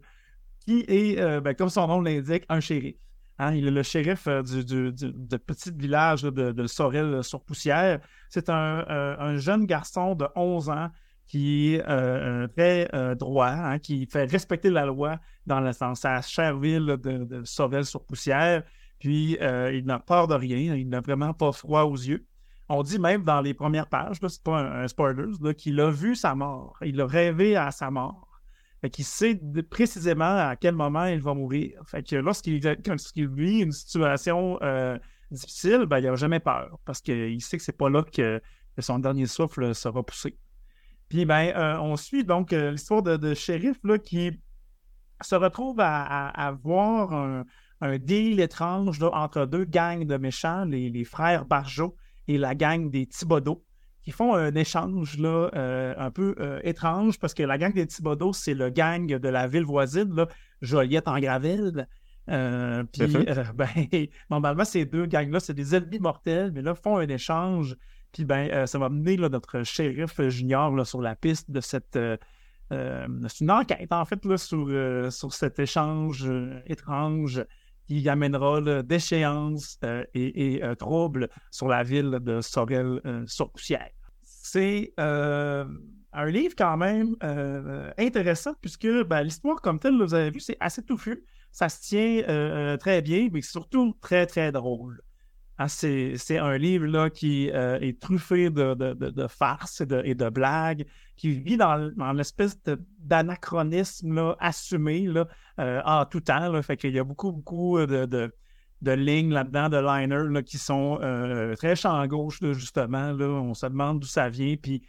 qui est, ben, comme son nom l'indique, un shérif. Hein, il est le shérif euh, du, petit village de, de Sorel-sur-Poussière. C'est un, euh, un jeune garçon de 11 ans qui est euh, euh, très euh, droit, hein, qui fait respecter la loi dans, la, dans sa chère ville de, de Sorel-sur-Poussière. Puis, euh, il n'a peur de rien, il n'a vraiment pas froid aux yeux. On dit même dans les premières pages, c'est pas un, un spoiler, qu'il a vu sa mort. Il a rêvé à sa mort. Fait qu'il sait précisément à quel moment il va mourir. Fait que lorsqu'il vit une situation euh, difficile, ben, il n'a jamais peur parce qu'il sait que c'est pas là que, son dernier souffle sera poussé. Puis ben, euh, on suit donc euh, l'histoire de, de shérif là, qui se retrouve à, à- à voir un, deal étrange entre deux gangs de méchants, les, frères Barjot et la gang des Thibodeau, qui font un échange là, euh, un peu euh, étrange parce que la gang des Thibodeau, c'est le gang de la ville voisine, là, Joliette en Graville. Euh, puis, ben, normalement, ces deux gangs-là, c'est des ennemis mortels, mais là, font un échange. Puis, ben, ça va mener là, notre shérif junior là, sur la piste de cette. c'est une enquête, en fait, là, sur, sur cet échange étrange qui amènera là, déchéances euh, et, et, euh, troubles sur la ville de Sorel-sur-Poussière. C'est euh, un livre quand même euh, intéressant puisque ben, l'histoire comme telle, vous avez vu, c'est assez touffu. Ça se tient euh, euh, très bien, mais surtout très, très drôle. Hein, c'est, un livre là, qui euh, est truffé de, farces et de, blagues, qui vit dans, l'espèce d'anachronisme assumé là, euh, en tout temps. Là. Fait qu'il y a beaucoup, beaucoup de, de, lignes là-dedans, de liners là, qui sont euh, très champ gauche, justement. Là. On se demande d'où ça vient. Puis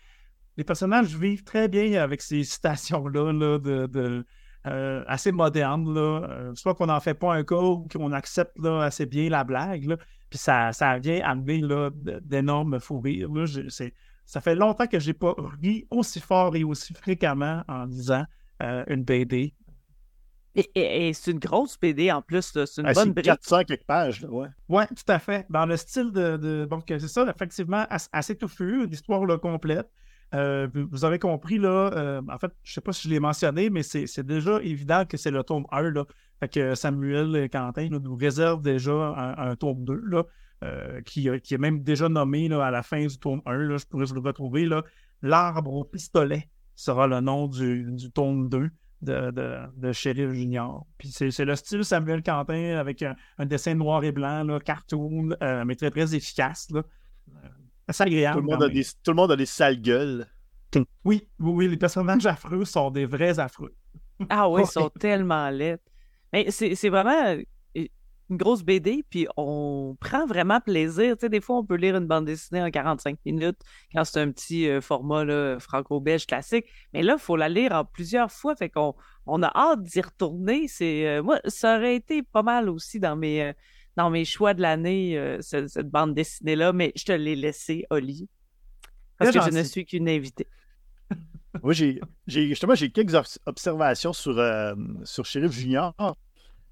les personnages vivent très bien avec ces citations-là là, de, euh, assez modernes. Là. Euh, soit qu'on n'en fait pas un cas ou qu'on accepte là, assez bien la blague. Puis ça, ça vient d- d'énormes fous rires. là. Je- c'est- ça fait longtemps que j'ai pas ri aussi fort et aussi fréquemment en lisant euh, une BD. Et, et- et c'est une grosse BD en plus, c'est une Ah, bonne brique. 400 quelques pages, là, ouais. Oui, tout à fait. Dans le style de. de- donc, c'est ça, effectivement, as- assez touffu, l'histoire là, complète. Euh, vous avez compris, là, euh, en fait, je sais pas si je l'ai mentionné, mais c'est déjà évident que c'est le tome 1, là. Fait que Samuel Quentin nous réserve déjà un, tome 2, là, euh, qui, est même déjà nommé là, à la fin du tome 1, là, je pourrais vous le retrouver. L'arbre au pistolet sera le nom du, du tome 2 de, de, de Sheriff Junior. Puis c'est le style Samuel Quentin avec un, un dessin noir et blanc, là, cartoon, mais très, très efficace. Là. Euh, C'est agréable. Tout le, monde a des, tout le monde a des sales gueules. Oui, oui, oui, les personnages affreux sont des vrais affreux. Ah oui, Ouais. ils sont tellement laids. Mais c'est c'est vraiment une grosse BD, puis on prend vraiment plaisir. Tu sais, des fois, on peut lire une bande dessinée en 45 minutes quand c'est un petit euh, format là, franco-belge classique. Mais là, il faut la lire en plusieurs fois. Fait qu'on on a hâte d'y retourner. C'est euh, Moi, ça aurait été pas mal aussi dans mes, euh, dans mes choix de l'année, euh, ce- cette, bande dessinée-là, mais je te l'ai laissée, Oli. Parce que je ne suis qu'une invitée. Moi, j'ai, justement, j'ai quelques obs- observations sur, euh, sur Sheriff Junior.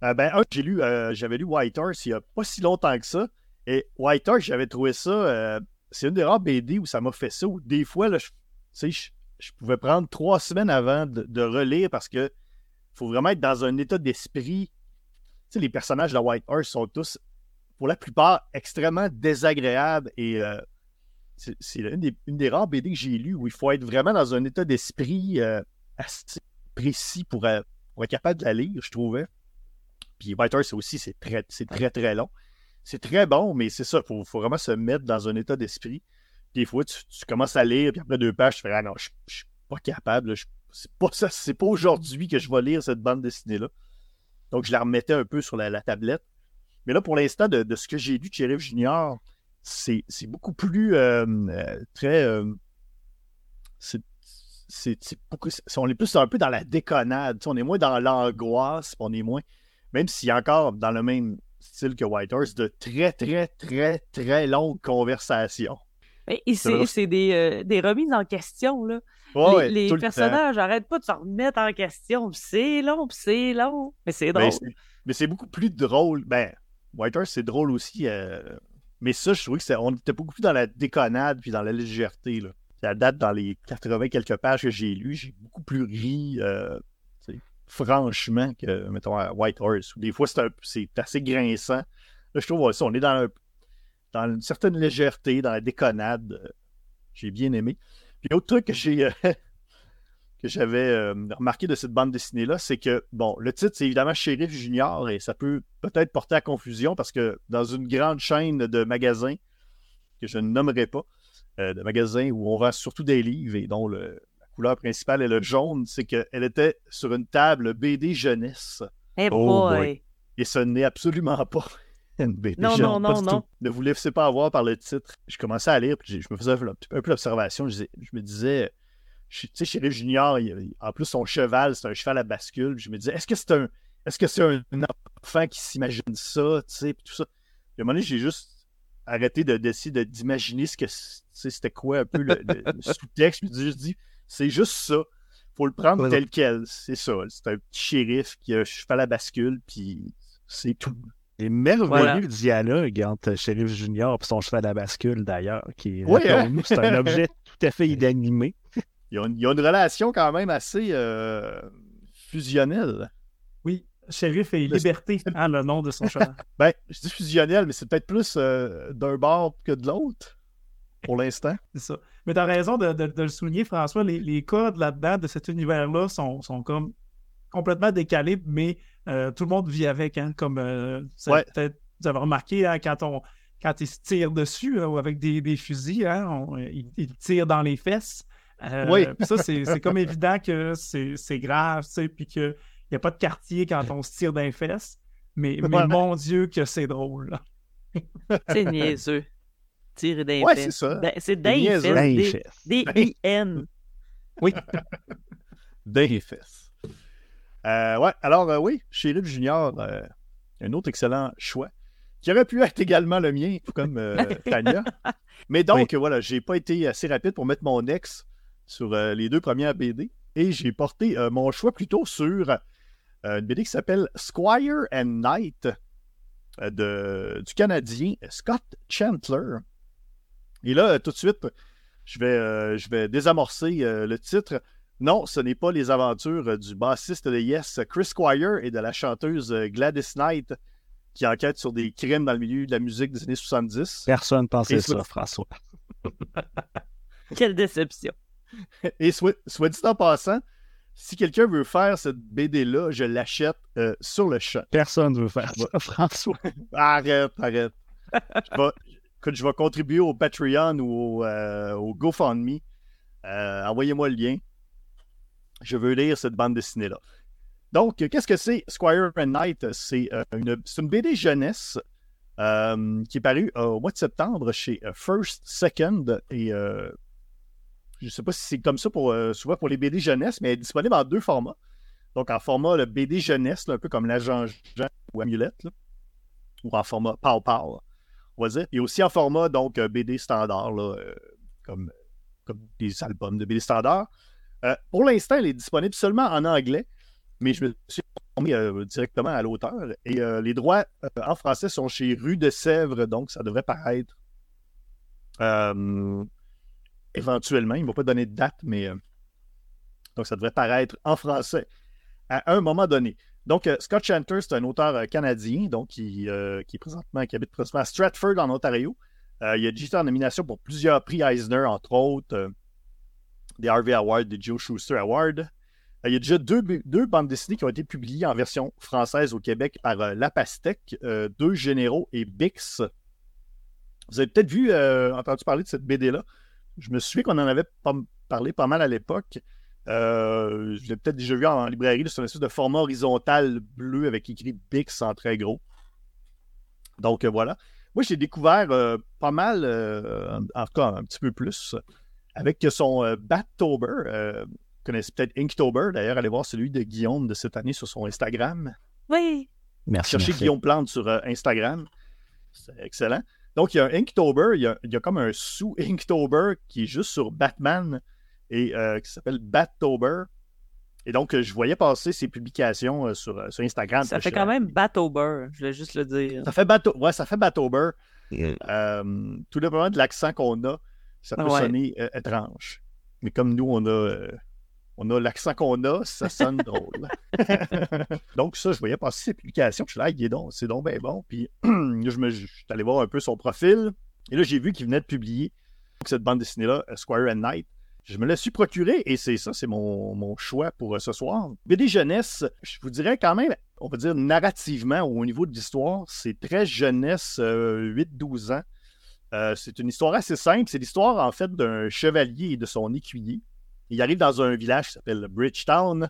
Euh, ben, un, j'ai lu, euh, j'avais lu White Horse il n'y a pas si longtemps que ça. Et White Horse, j'avais trouvé ça. c'est une des rares BD où ça m'a fait ça, où des fois, là, je, tu sais, je, je pouvais prendre trois semaines avant de, de relire parce que faut vraiment être dans un état d'esprit. Les personnages de White Horse sont tous, pour la plupart, extrêmement désagréables et euh, c'est une des, rares BD que j'ai lues où il faut être vraiment dans un état d'esprit euh, assez précis pour, euh, pour être capable de la lire, je trouvais. Puis White Horse aussi, c'est très, très, très long. C'est très bon, mais c'est ça, il faut, vraiment se mettre dans un état d'esprit. Des fois, tu, commences à lire, puis après deux pages, tu fais Ah non, je je suis pas capable, c'est pas pas aujourd'hui que je vais lire cette bande dessinée-là. Donc, je la remettais un peu sur la, la tablette. Mais là, pour l'instant, de, de ce que j'ai lu de Sheriff Junior, c'est beaucoup plus euh, euh, très. euh, c'est on est plus un peu dans la déconnade. On est moins dans l'angoisse, on est moins. Même s'il y a encore dans le même style que White Horse, de très, très, très, très longues conversations. Mais et c'est des, euh, des remises en question, là. Les ouais, personnages n'arrêtent pas de se remettre en question. C'est long, c'est long. Mais c'est Ben, drôle. mais c'est beaucoup plus drôle. Ben, White Horse, c'est drôle aussi. euh, Mais ça, je trouvais que c'est- on était beaucoup plus dans la déconnade puis dans la légèreté. Là. Ça date dans les 80 quelques pages que j'ai lues. J'ai beaucoup plus ri, euh, franchement, que, mettons, à White Horse. Où des fois, c'est un- c'est assez grinçant. Là, je trouve ça, on est dans, un- dans une certaine légèreté, dans la déconnade. euh, J'ai bien aimé. Puis l'autre truc que j'ai euh, que j'avais euh, remarqué de cette bande dessinée-là, c'est que, bon, le titre, c'est évidemment Sheriff Junior, et ça peut peut-être porter à confusion parce que dans une grande chaîne de magasins, que je ne nommerai pas, euh, de magasins où on vend surtout des livres et dont le- la couleur principale est le jaune, c'est qu'elle était sur une table BD jeunesse. Eh Oh boy. Et ce n'est absolument pas BD Non, non, non, non. Ne vous laissez pas avoir par le titre. Je commençais à lire, puis je me faisais un peu l'observation. Je, me disais, tu sais, Sheriff Junior, il- il- en plus, son cheval, c'est un cheval à bascule. Je me disais, est-ce que c'est un, est-ce que c'est un, enfant qui s'imagine ça, tu sais, puis tout ça? Puis à un moment donné, j'ai juste arrêté de d'essayer de- d'imaginer ce que c'était quoi un peu le, le- le sous-texte. Je me suis juste dit, c'est juste ça. Faut le prendre Ouais, tel quel. C'est ça. C'est un petit shérif qui a un cheval à bascule, puis c'est tout. Et merveilleux Voilà. dialogue entre Sheriff Junior et son cheval à bascule, d'ailleurs, qui, Oui, hein? c'est un objet tout à fait inanimé. Il y a une, il y a une relation quand même assez euh, fusionnelle. Oui, Shérif et Le- Liberté, hein, le nom de son cheval. Ben, je dis fusionnelle, mais c'est peut-être plus euh, d'un bord que de l'autre, pour l'instant. C'est ça. Mais tu as raison de, de- de le souligner, François. Les, les codes là-dedans de cet univers-là sont, sont comme complètement décalés, mais euh, tout le monde vit avec. Hein, comme euh, Ouais. peut-être vous avez remarqué hein, quand on quand ils se tirent dessus hein, ou avec des, des fusils, hein, on- ils, ils tirent dans les fesses. Euh, Oui. puis ça, c'est c'est comme évident que c'est c'est grave, tu sais, puis qu'il n'y a pas de quartier quand on se tire dans les fesses. Mais, mais Ouais. mon Dieu, que c'est drôle. C'est niaiseux. Tirer des Ouais, fesses. c'est ça. C'est C'est des niaiseux. Ben, fesses. chef. Des I-N. Oui. Des fesses. Euh, ouais, alors euh, oui, Sheriff Junior, euh, un autre excellent choix, qui aurait pu être également le mien, tout comme Tania. Mais donc, voilà, j'ai pas été assez rapide pour mettre mon ex sur les deux premières BD, et j'ai porté mon choix plutôt sur une BD qui s'appelle Squire and Knight de, du Canadien Scott Chandler. Et là, tout de suite, je vais, je vais désamorcer le titre. Non, ce n'est pas les aventures euh, du bassiste de Yes, Chris Squire, et de la chanteuse euh, Gladys Knight, qui enquête sur des crimes dans le milieu de la musique des années 70. Personne pensait Et ça, François. Quelle déception. Et soit, soit dit en passant, si quelqu'un veut faire cette BD-là, je l'achète euh, sur le champ. Personne ne veut faire ça, François. Arrête, arrête. Je vais- que je vais contribuer au Patreon ou au, euh, au GoFundMe. Euh, Envoyez-moi le lien. Je veux lire cette bande dessinée-là. Donc, qu'est-ce que c'est Squire and Knight? C'est euh, une, c'est une BD jeunesse euh, qui est parue euh, au mois de septembre chez euh, First Second. Et euh, je ne sais pas si c'est comme ça pour, euh, souvent pour les BD jeunesse, mais elle est disponible en deux formats. Donc, en format le BD jeunesse, un peu comme l'agent Jean ou Amulette, ou en format Pow Pow, on va dire. Et aussi en format donc euh, BD standard, euh, comme, comme des albums de BD standard. Euh, pour l'instant, elle est disponible seulement en anglais, mais je me suis formé euh, directement à l'auteur. Et euh, les droits euh, en français sont chez Rue de Sèvres, donc ça devrait paraître éventuellement. Il ne m'a pas donné de date, mais donc ça devrait paraître en français à un moment donné. Donc, Scott Chanter, c'est un auteur canadien, donc qui, qui est présentement, qui habite présentement à Stratford, en Ontario. Il a déjà en nomination pour plusieurs prix Eisner, entre autres, des Harvey Awards, des Joe Schuster Awards. Euh, il y a déjà deux, deux, bandes dessinées qui ont été publiées en version française au Québec par euh, La Pastèque, euh, Deux Généraux et Bix. Vous avez peut-être vu, entendu parler de cette BD-là. Je me souviens qu'on en avait parlé pas mal à l'époque. Je l'ai peut-être déjà vu en, librairie. C'est une espèce de format horizontal bleu avec écrit Bix en très gros. Donc voilà. Moi, j'ai découvert pas mal, en tout cas un petit peu plus, avec son euh, Battober. Euh, vous connaissez peut-être Inktober. D'ailleurs, allez voir celui de Guillaume de cette année sur son Instagram. Oui. Merci. Cherchez merci. Guillaume Plante sur euh, Instagram. C'est excellent. Donc, il y a un Inktober, il y a, il y a comme un sous-Inktober qui est juste sur Batman et euh, qui s'appelle Battober. Et donc, je voyais passer ses publications euh, sur, sur Instagram. Ça fait je- quand même bateau beurre, je voulais juste le dire. Ça fait Batto... Ouais, ça fait Battober. Euh, tout dépendamment de l'accent qu'on a, ça peut Ouais. sonner euh, étrange. Mais comme nous, on a, euh, on a l'accent qu'on a, ça sonne drôle. donc, ça, je voyais passer ses publications. Je suis là, il est donc, c'est donc bien bon. Puis, là, je, me, je suis allé voir un peu son profil. Et là, j'ai vu qu'il venait de publier cette bande dessinée-là, Squire and Knight. Je me la suis procurée et c'est ça, c'est mon, mon choix pour euh, ce soir. BD jeunesse, je vous dirais quand même, on va dire narrativement, au niveau de l'histoire, c'est très jeunesse, euh, 8-12 ans. Euh, c'est une histoire assez simple. C'est l'histoire, en fait, d'un chevalier et de son écuyer. Il arrive dans un village qui s'appelle Bridgetown.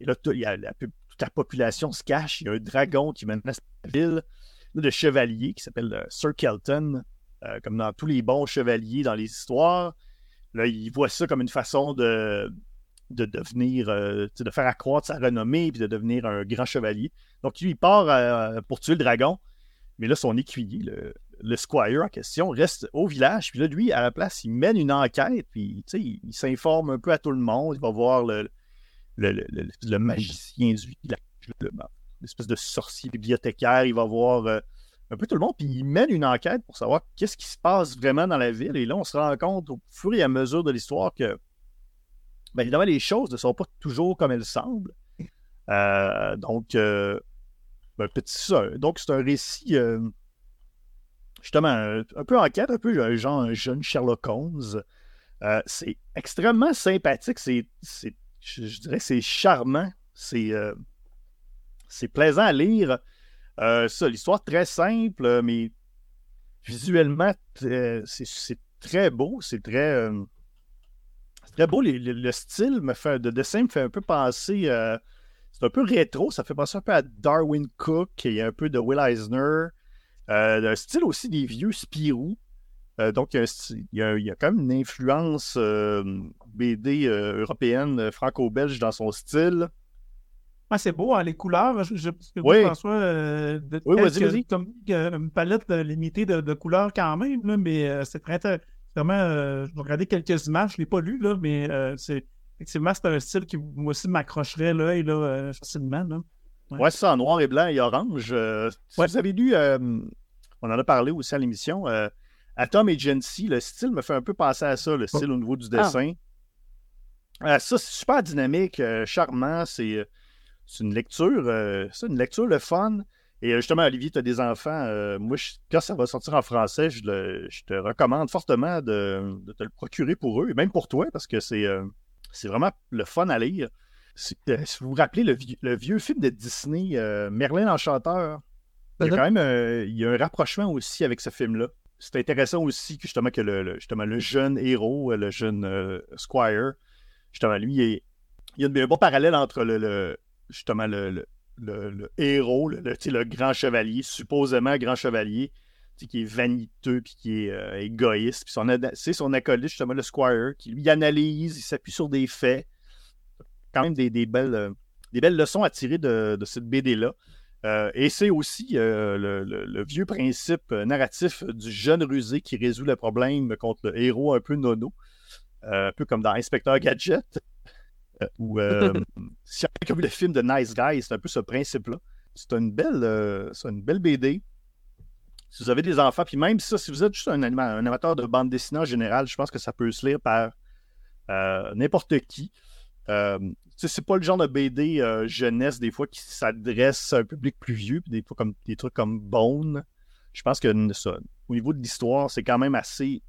Et là, toute la population se cache. Il y a un dragon qui menace la ville. Le chevalier qui s'appelle euh, Sir Kelton, euh, comme dans tous les bons chevaliers dans les histoires. Là, il voit ça comme une façon de, de devenir, de faire accroître sa renommée puis de devenir un grand chevalier. Donc, lui, il part pour tuer le dragon. Mais là, son écuyer, le, le squire en question, reste au village. Puis là, lui, à la place, il mène une enquête. Puis, tu sais, il, il s'informe un peu à tout le monde. Il va voir le, le, le, le- magicien du le- l'espèce de sorcier bibliothécaire. Il va voir euh, un peu tout le monde. Puis il mène une enquête pour savoir qu'est-ce qui se passe vraiment dans la ville. Et là, on se rend compte au fur et à mesure de l'histoire que, ben, évidemment, les choses ne sont pas toujours comme elles semblent. Euh, donc, euh, ben, petit ça. Donc, c'est un récit, justement, un, un peu enquête, un peu genre un jeune Sherlock Holmes. Euh, c'est extrêmement sympathique. C'est, je, je dirais, c'est charmant. C'est, euh, c'est plaisant à lire. Euh, ça, l'histoire très simple, mais visuellement, euh, c'est, très beau. C'est très, très beau. Le, le style me fait, de dessin me fait un peu penser. c'est un peu rétro. Ça fait penser un peu à Darwin Cook et un peu de Will Eisner. Euh, un style aussi des vieux Spirou. Euh, donc, il y, a il y quand même une influence euh, BD euh, européenne, franco-belge dans son style. Ah, c'est beau, hein, les couleurs. Je, je, Oui. François, de, Oui, vas-y. Comme une palette limitée de, de couleurs quand même, là, mais c'est très intéressant. Vraiment, euh, je vais regarder quelques images, je ne l'ai pas lu, là, mais euh, c'est effectivement c'est un style qui moi aussi m'accrocherait l'œil là, euh, facilement. Là. Ouais. Ouais, c'est ça, en noir et blanc et orange. Euh, si Ouais. vous avez lu, euh, on en a parlé aussi à l'émission, euh, Atom Agency, le style me fait un peu penser à ça, le style au niveau du dessin. Euh, ça, c'est super dynamique, euh, charmant, c'est, une lecture, c'est une lecture le fun. Et justement, Olivier, tu as des enfants. moi, je- quand ça va sortir en français, je, le- je te recommande fortement de, de te le procurer pour eux, et même pour toi, parce que c'est, c'est vraiment le fun à lire. Euh, si vous vous rappelez le, vieux- le vieux film de Disney, euh, Merlin l'Enchanteur, il y a quand même euh, il y a un rapprochement aussi avec ce film-là. c'est intéressant aussi que justement que le, justement, le jeune héros, le jeune Squire, justement, lui, il, y a un bon parallèle entre le, justement le, héros, le, le, grand chevalier, supposément grand chevalier, qui est vaniteux puis qui est euh, égoïste. Puis c'est son acolyte, justement, le Squire, qui lui analyse, il s'appuie sur des faits. Quand même des, belles, euh, des belles leçons à tirer de, cette BD-là. Euh, et c'est aussi le, vieux principe narratif du jeune rusé qui résout le problème contre le héros un peu nono. un peu comme dans Inspecteur Gadget. ou si on a vu le film de Nice Guy, c'est un peu ce principe-là. C'est une belle, c'est une belle BD si vous avez des enfants, puis même ça, si vous êtes juste un, un amateur de bande dessinée en général, je pense que ça peut se lire par euh, n'importe qui. Euh, c'est pas le genre de BD euh, jeunesse, des fois, qui s'adresse à un public plus vieux, puis des fois, comme des trucs comme Bone. Je pense que au niveau de l'histoire, c'est quand même assez.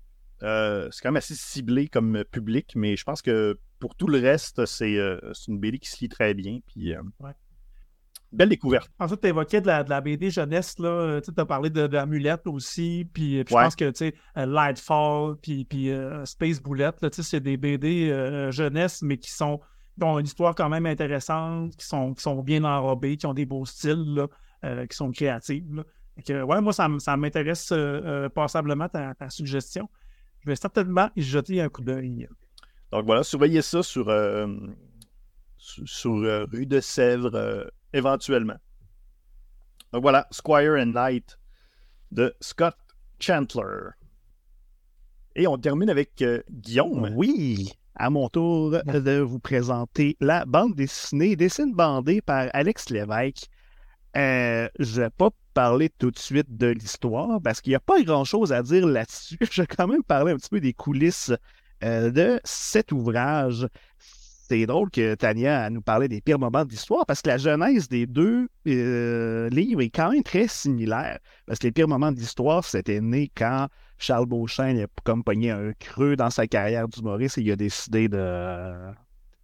Euh, c'est quand même assez ciblé comme public, mais je pense que pour tout le reste, c'est une BD qui se lit très bien. Puis, belle découverte. En fait, tu évoquais de la, de la, BD jeunesse. Tu as parlé de, de aussi. Puis, je pense que, tu sais, euh, Lightfall, puis, puis euh, Space Bullet, c'est des BD euh, jeunesse, mais qui sont ont une histoire quand même intéressante, qui sont, qui sont bien enrobées, qui ont des beaux styles, là, qui sont créatives. Là. ouais, moi, ça, ça m'intéresse passablement ta, ta, suggestion. Je vais certainement y jeter un coup d'œil. Donc voilà, surveillez ça sur, sur, rue de Sèvres éventuellement. Donc voilà, Squire and Light de Scott Chandler. Et on termine avec euh, Guillaume. Oui, à mon tour de vous présenter la bande dessinée, dessine bandée par Alex Lévesque. Euh, je ne vais pas parler tout de suite de l'histoire parce qu'il n'y a pas grand-chose à dire là-dessus. Je vais quand même parler un petit peu des coulisses euh, de cet ouvrage c'est drôle que Tania nous parlait des pires moments de l'histoire parce que la genèse des deux euh, livres est quand même très similaire. Parce que les pires moments de l'histoire, c'était né quand Charles Beauchamp a comme pogné un creux dans sa carrière d'humoriste et il a décidé de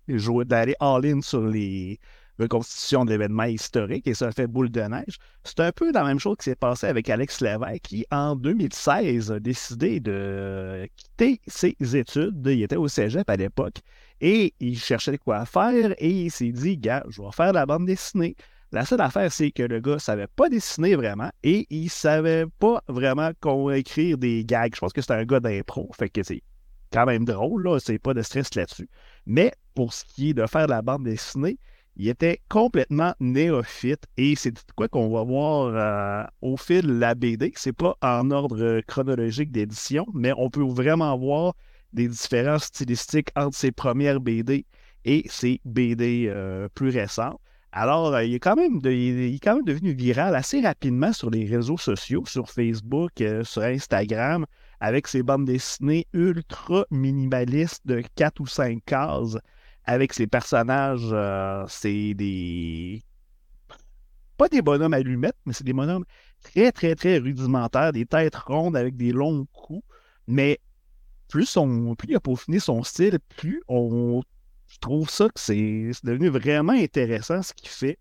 jouer d'aller all-in sur les reconstitutions d'événements historiques et ça a fait boule de neige. C'est un peu la même chose qui s'est passé avec Alex Lévesque qui, en 2016, a décidé de quitter ses études. Il était au cégep à l'époque et il cherchait quoi faire et il s'est dit, gars, je vais faire de la bande dessinée. La seule affaire, c'est que le gars savait pas dessiner vraiment et il savait pas vraiment qu'on écrire des gags. Je pense que c'est un gars d'impro, fait que c'est quand même drôle, là, c'est pas de stress là-dessus. Mais pour ce qui est de faire de la bande dessinée, il était complètement néophyte et c'est quoi qu'on va voir euh, au fil de la BD. C'est pas en ordre chronologique d'édition, mais on peut vraiment voir des différences stylistiques entre ses premières BD et ses BD euh, plus récentes. Alors, euh, il, est quand même il est quand même devenu viral assez rapidement sur les réseaux sociaux, sur Facebook, euh, sur Instagram, avec ses bandes dessinées ultra minimalistes de 4 ou 5 cases, avec ses personnages, c'est des... Pas des bonhommes allumettes, mais c'est des bonhommes très, très, très rudimentaires, des têtes rondes avec des longs coups, mais plus, on, plus il a peaufiné son style, plus on je trouve ça que c'est devenu vraiment intéressant ce qu'il fait.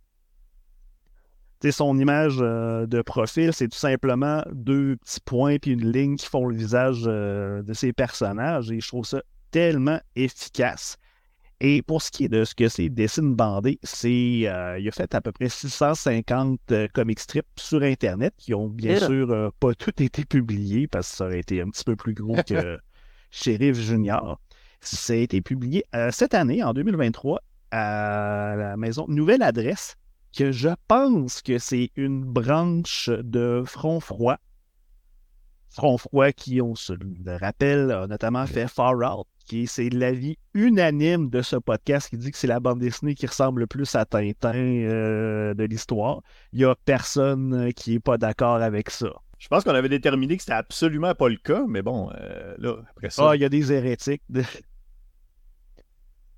son image euh, de profil, c'est tout simplement deux petits points puis une ligne qui font le visage euh, de ses personnages et je trouve ça tellement efficace. Et pour ce qui est de ce que c'est dessine bandé, c'est euh, il a fait à peu près 650 comic strips sur Internet qui ont bien sûr pas tout été publiés parce que ça aurait été un petit peu plus gros que Sheriff Junior. Ça a été publié euh, cette année, en 2023, à la maison Nouvelle Adresse, que je pense que c'est une branche de Front Froid. Front Froid qui, on se le rappelle, a notamment fait Far Out, qui c'est l'avis unanime de ce podcast qui dit que c'est la bande dessinée qui ressemble le plus à Tintin euh, de l'histoire. Il n'y a personne qui n'est pas d'accord avec ça. Je pense qu'on avait déterminé que c'était absolument pas le cas, mais bon, euh, là, après ça. Ah, il y a des hérétiques.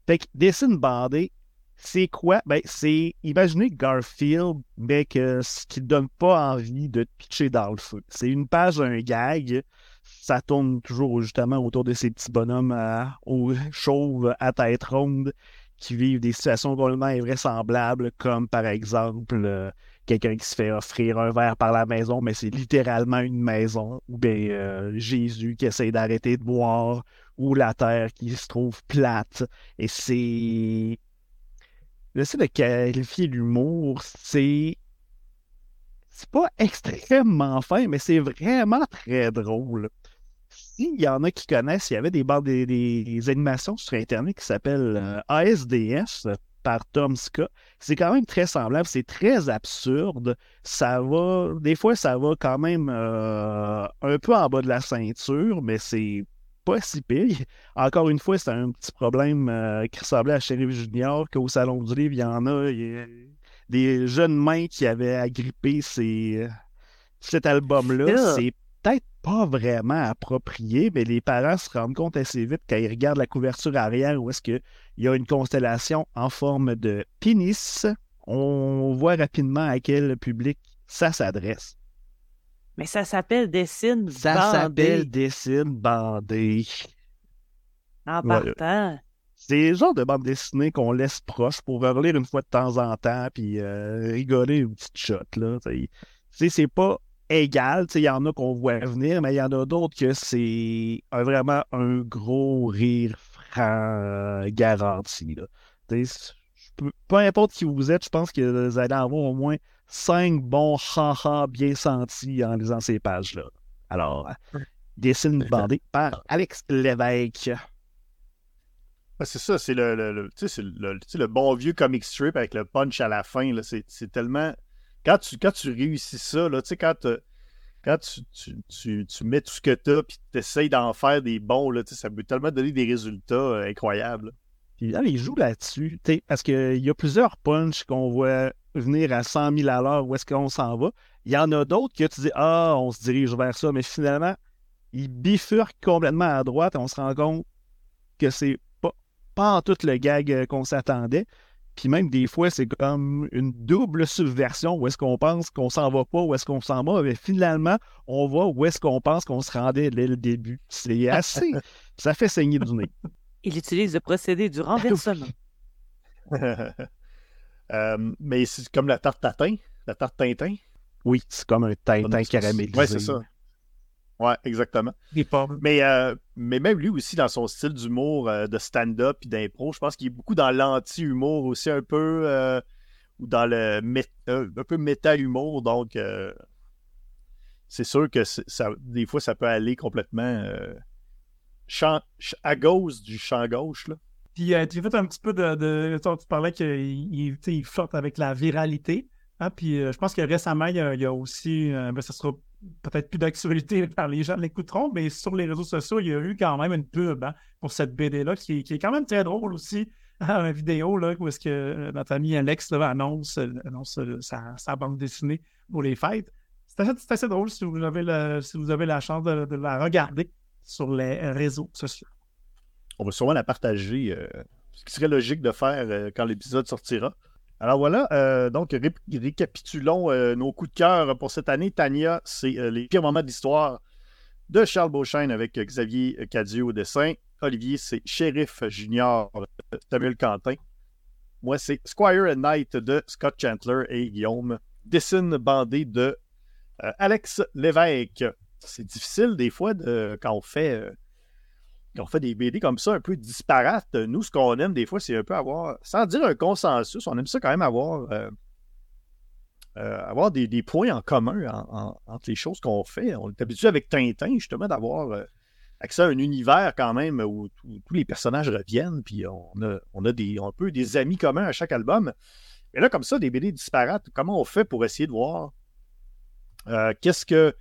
fait que dessine bandé, c'est quoi? Ben, c'est imaginez Garfield, mais que ce qui ne donne pas envie de te pitcher dans le feu. C'est une page, un gag. Ça tourne toujours justement autour de ces petits bonhommes aux chauves à tête ronde qui vivent des situations complètement invraisemblables, comme par exemple, euh, quelqu'un qui se fait offrir un verre par la maison, mais c'est littéralement une maison, ou bien euh, Jésus qui essaie d'arrêter de boire, ou la terre qui se trouve plate. Et c'est. J'essaie de qualifier l'humour, c'est. C'est pas extrêmement fin, mais c'est vraiment très drôle. S'il y en a qui connaissent, il y avait des bandes des, animations sur Internet qui s'appellent euh, ASDS par Tom Scott. C'est quand même très semblable, c'est très absurde. Ça va, des fois, ça va quand même euh, un peu en bas de la ceinture, mais c'est pas si pire. Encore une fois, c'est un petit problème euh, qui ressemblait à Sheriff Junior, qu'au Salon du Livre, il y en a, il y a des jeunes mains qui avaient agrippé ces, cet album-là. C'est peut-être pas vraiment approprié, mais les parents se rendent compte assez vite quand ils regardent la couverture arrière où est-ce qu'il y a une constellation en forme de pénis. On voit rapidement à quel public ça s'adresse. Mais ça s'appelle Dessine Ça bandé. s'appelle Dessine bandé. En Voilà. partant. C'est le genre de bande dessinée qu'on laisse proche pour relire une fois de temps en temps puis euh, rigoler une petite shot. Là, Tu sais, c'est pas égal. Tu sais, Il y en a qu'on voit venir, mais il y en a d'autres que c'est vraiment un gros rire franc garanti. Là. Peux- peu importe qui vous êtes, je pense que vous allez avoir au moins cinq bons ha-ha bien sentis en lisant ces pages-là. Alors, dessine bandé par Alex Lévesque. Ouais, c'est ça, c'est le, le- le- bon vieux comic strip avec le punch à la fin. c'est tellement. Quand tu, quand tu réussis ça, là, quand, quand tu, tu, tu, tu mets tout ce que tu as puis tu essayes d'en faire des bons, là, ça peut tellement donner des résultats euh, incroyables. Puis là, il joue là-dessus. Parce qu'il y a plusieurs punchs qu'on voit venir à 100 000 à l'heure où est-ce qu'on s'en va. Il y en a d'autres que tu dis Ah, on se dirige vers ça, mais finalement, il bifurque complètement à droite et on se rend compte que c'est pas, pas en tout le gag euh, qu'on s'attendait. Puis même des fois, c'est comme une double subversion où est-ce qu'on pense qu'on s'en va pas, où est-ce qu'on s'en va, mais finalement, on va où est-ce qu'on pense qu'on se rendait dès le début. C'est assez. ça fait saigner du nez. Il utilise le procédé du renversement. Euh, mais c'est comme la tarte tatin, la tarte Tintin? Oui, c'est comme un Tintin caramélisé. Ouais, c'est ça. Ouais, exactement. Des pommes. Mais, euh, mais même lui aussi, dans son style d'humour, euh, de stand-up et d'impro, je pense qu'il est beaucoup dans l'anti-humour aussi, un peu, euh, ou dans le mé- un peu méta-humour. Donc, c'est sûr que ça, des fois, ça peut aller complètement champ- à gauche du champ gauche. Là. Puis euh, tu as fait un petit peu de. de tu parlais qu'il il, flirte avec la viralité. Hein, puis je pense que récemment, il y a, il y a aussi. ben, ça sera peut-être plus d'actualité par les gens l'écouteront, mais sur les réseaux sociaux, il y a eu quand même une pub hein, pour cette BD-là qui, est- quand même très drôle aussi. Une vidéo là, où est-ce que euh, notre ami Alex là, annonce, euh, euh, sa, bande dessinée pour les fêtes. C'est assez, drôle si vous avez la, si vous avez la chance de, la regarder sur les réseaux sociaux. On va sûrement la partager, ce qui serait logique de faire quand l'épisode sortira. Alors voilà, euh, donc ré- récapitulons euh, nos coups de cœur pour cette année. Tania, c'est euh, les pires moments de l'histoire de Charles Beauchesne avec Xavier Cadieux au dessin. Olivier, c'est Sheriff Junior de Samuel Quentin. Moi, c'est Squire and Knight de Scott Chandler et Guillaume. Dessine bandé de Alex Lévesque. C'est difficile des fois de, quand on fait on fait des BD comme ça, un peu disparates, nous, ce qu'on aime des fois, c'est un peu avoir, sans dire un consensus, on aime ça quand même avoir, euh, euh, avoir des, points en commun en- en- entre les choses qu'on fait. On est habitué avec Tintin, justement, d'avoir euh, accès à un univers quand même où tous les personnages reviennent, puis on a, on a des, un peu des amis communs à chaque album. Et là, comme ça, des BD disparates, comment on fait pour essayer de voir qu'est-ce que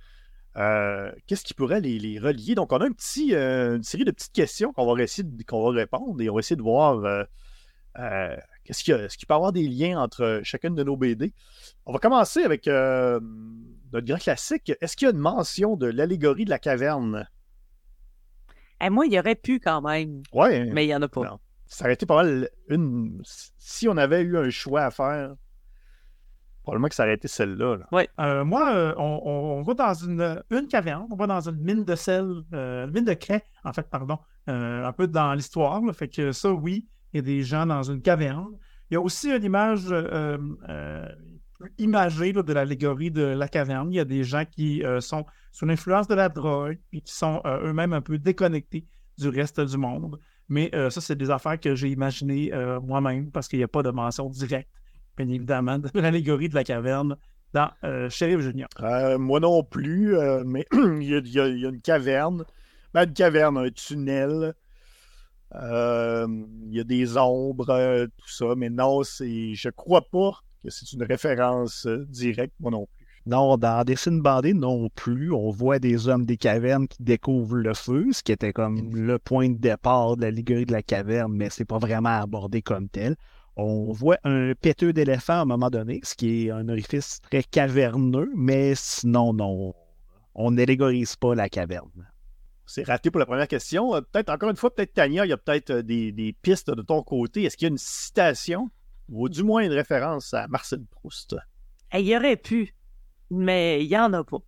euh, qu'est-ce qui pourrait les, les relier? Donc, on a un petit, euh, une série de petites questions qu'on va essayer de, qu'on va répondre et on va essayer de voir euh, qu'est-ce qu'il y a, est-ce qu'il peut y avoir des liens entre chacune de nos BD. On va commencer avec notre grand classique. Est-ce qu'il y a une mention de l'allégorie de la caverne? Eh, moi, il y aurait pu quand même, Ouais, mais il n'y en a pas. Non. ça aurait été pas mal une. Si on avait eu un choix à faire, probablement que ça aurait été celle-là. là. Euh, moi, euh, on, va dans une, une caverne, on va dans une mine de sel, euh, une mine de craie, en fait, pardon, euh, un peu dans l'histoire. Fait que ça, oui, il y a des gens dans une caverne. Il y a aussi une image euh, euh, plus imagé là, de l'allégorie de la caverne. Il y a des gens qui euh, sont sous l'influence de la drogue et qui sont euh, eux-mêmes un peu déconnectés du reste du monde. Mais euh, ça, c'est des affaires que j'ai imaginées euh, moi-même parce qu'il n'y a pas de mention directe, bien évidemment, de l'allégorie de la caverne dans euh, Sheriff Junior. Euh, moi non plus, euh, mais il y, a, y y une caverne. Ben, une caverne, un tunnel. Euh, il y a des ombres, tout ça. Mais non, c'est, je crois pas que c'est une référence directe, moi non plus. Non, dans Dessin bandé non plus. On voit des hommes des cavernes qui découvrent le feu, ce qui était comme le point de départ de la liguerie de la caverne, mais c'est pas vraiment abordé comme tel. On voit un péteux d'éléphant à un moment donné, ce qui est un orifice très caverneux, mais sinon, non. On n'allégorise pas la caverne. C'est raté pour la première question. Euh, peut-être, encore une fois, peut-être Tania, il y a peut-être euh, des, des pistes de ton côté. Est-ce qu'il y a une citation ou du moins une référence à Marcel Proust? Eh, Il y aurait pu, mais il y en a pas.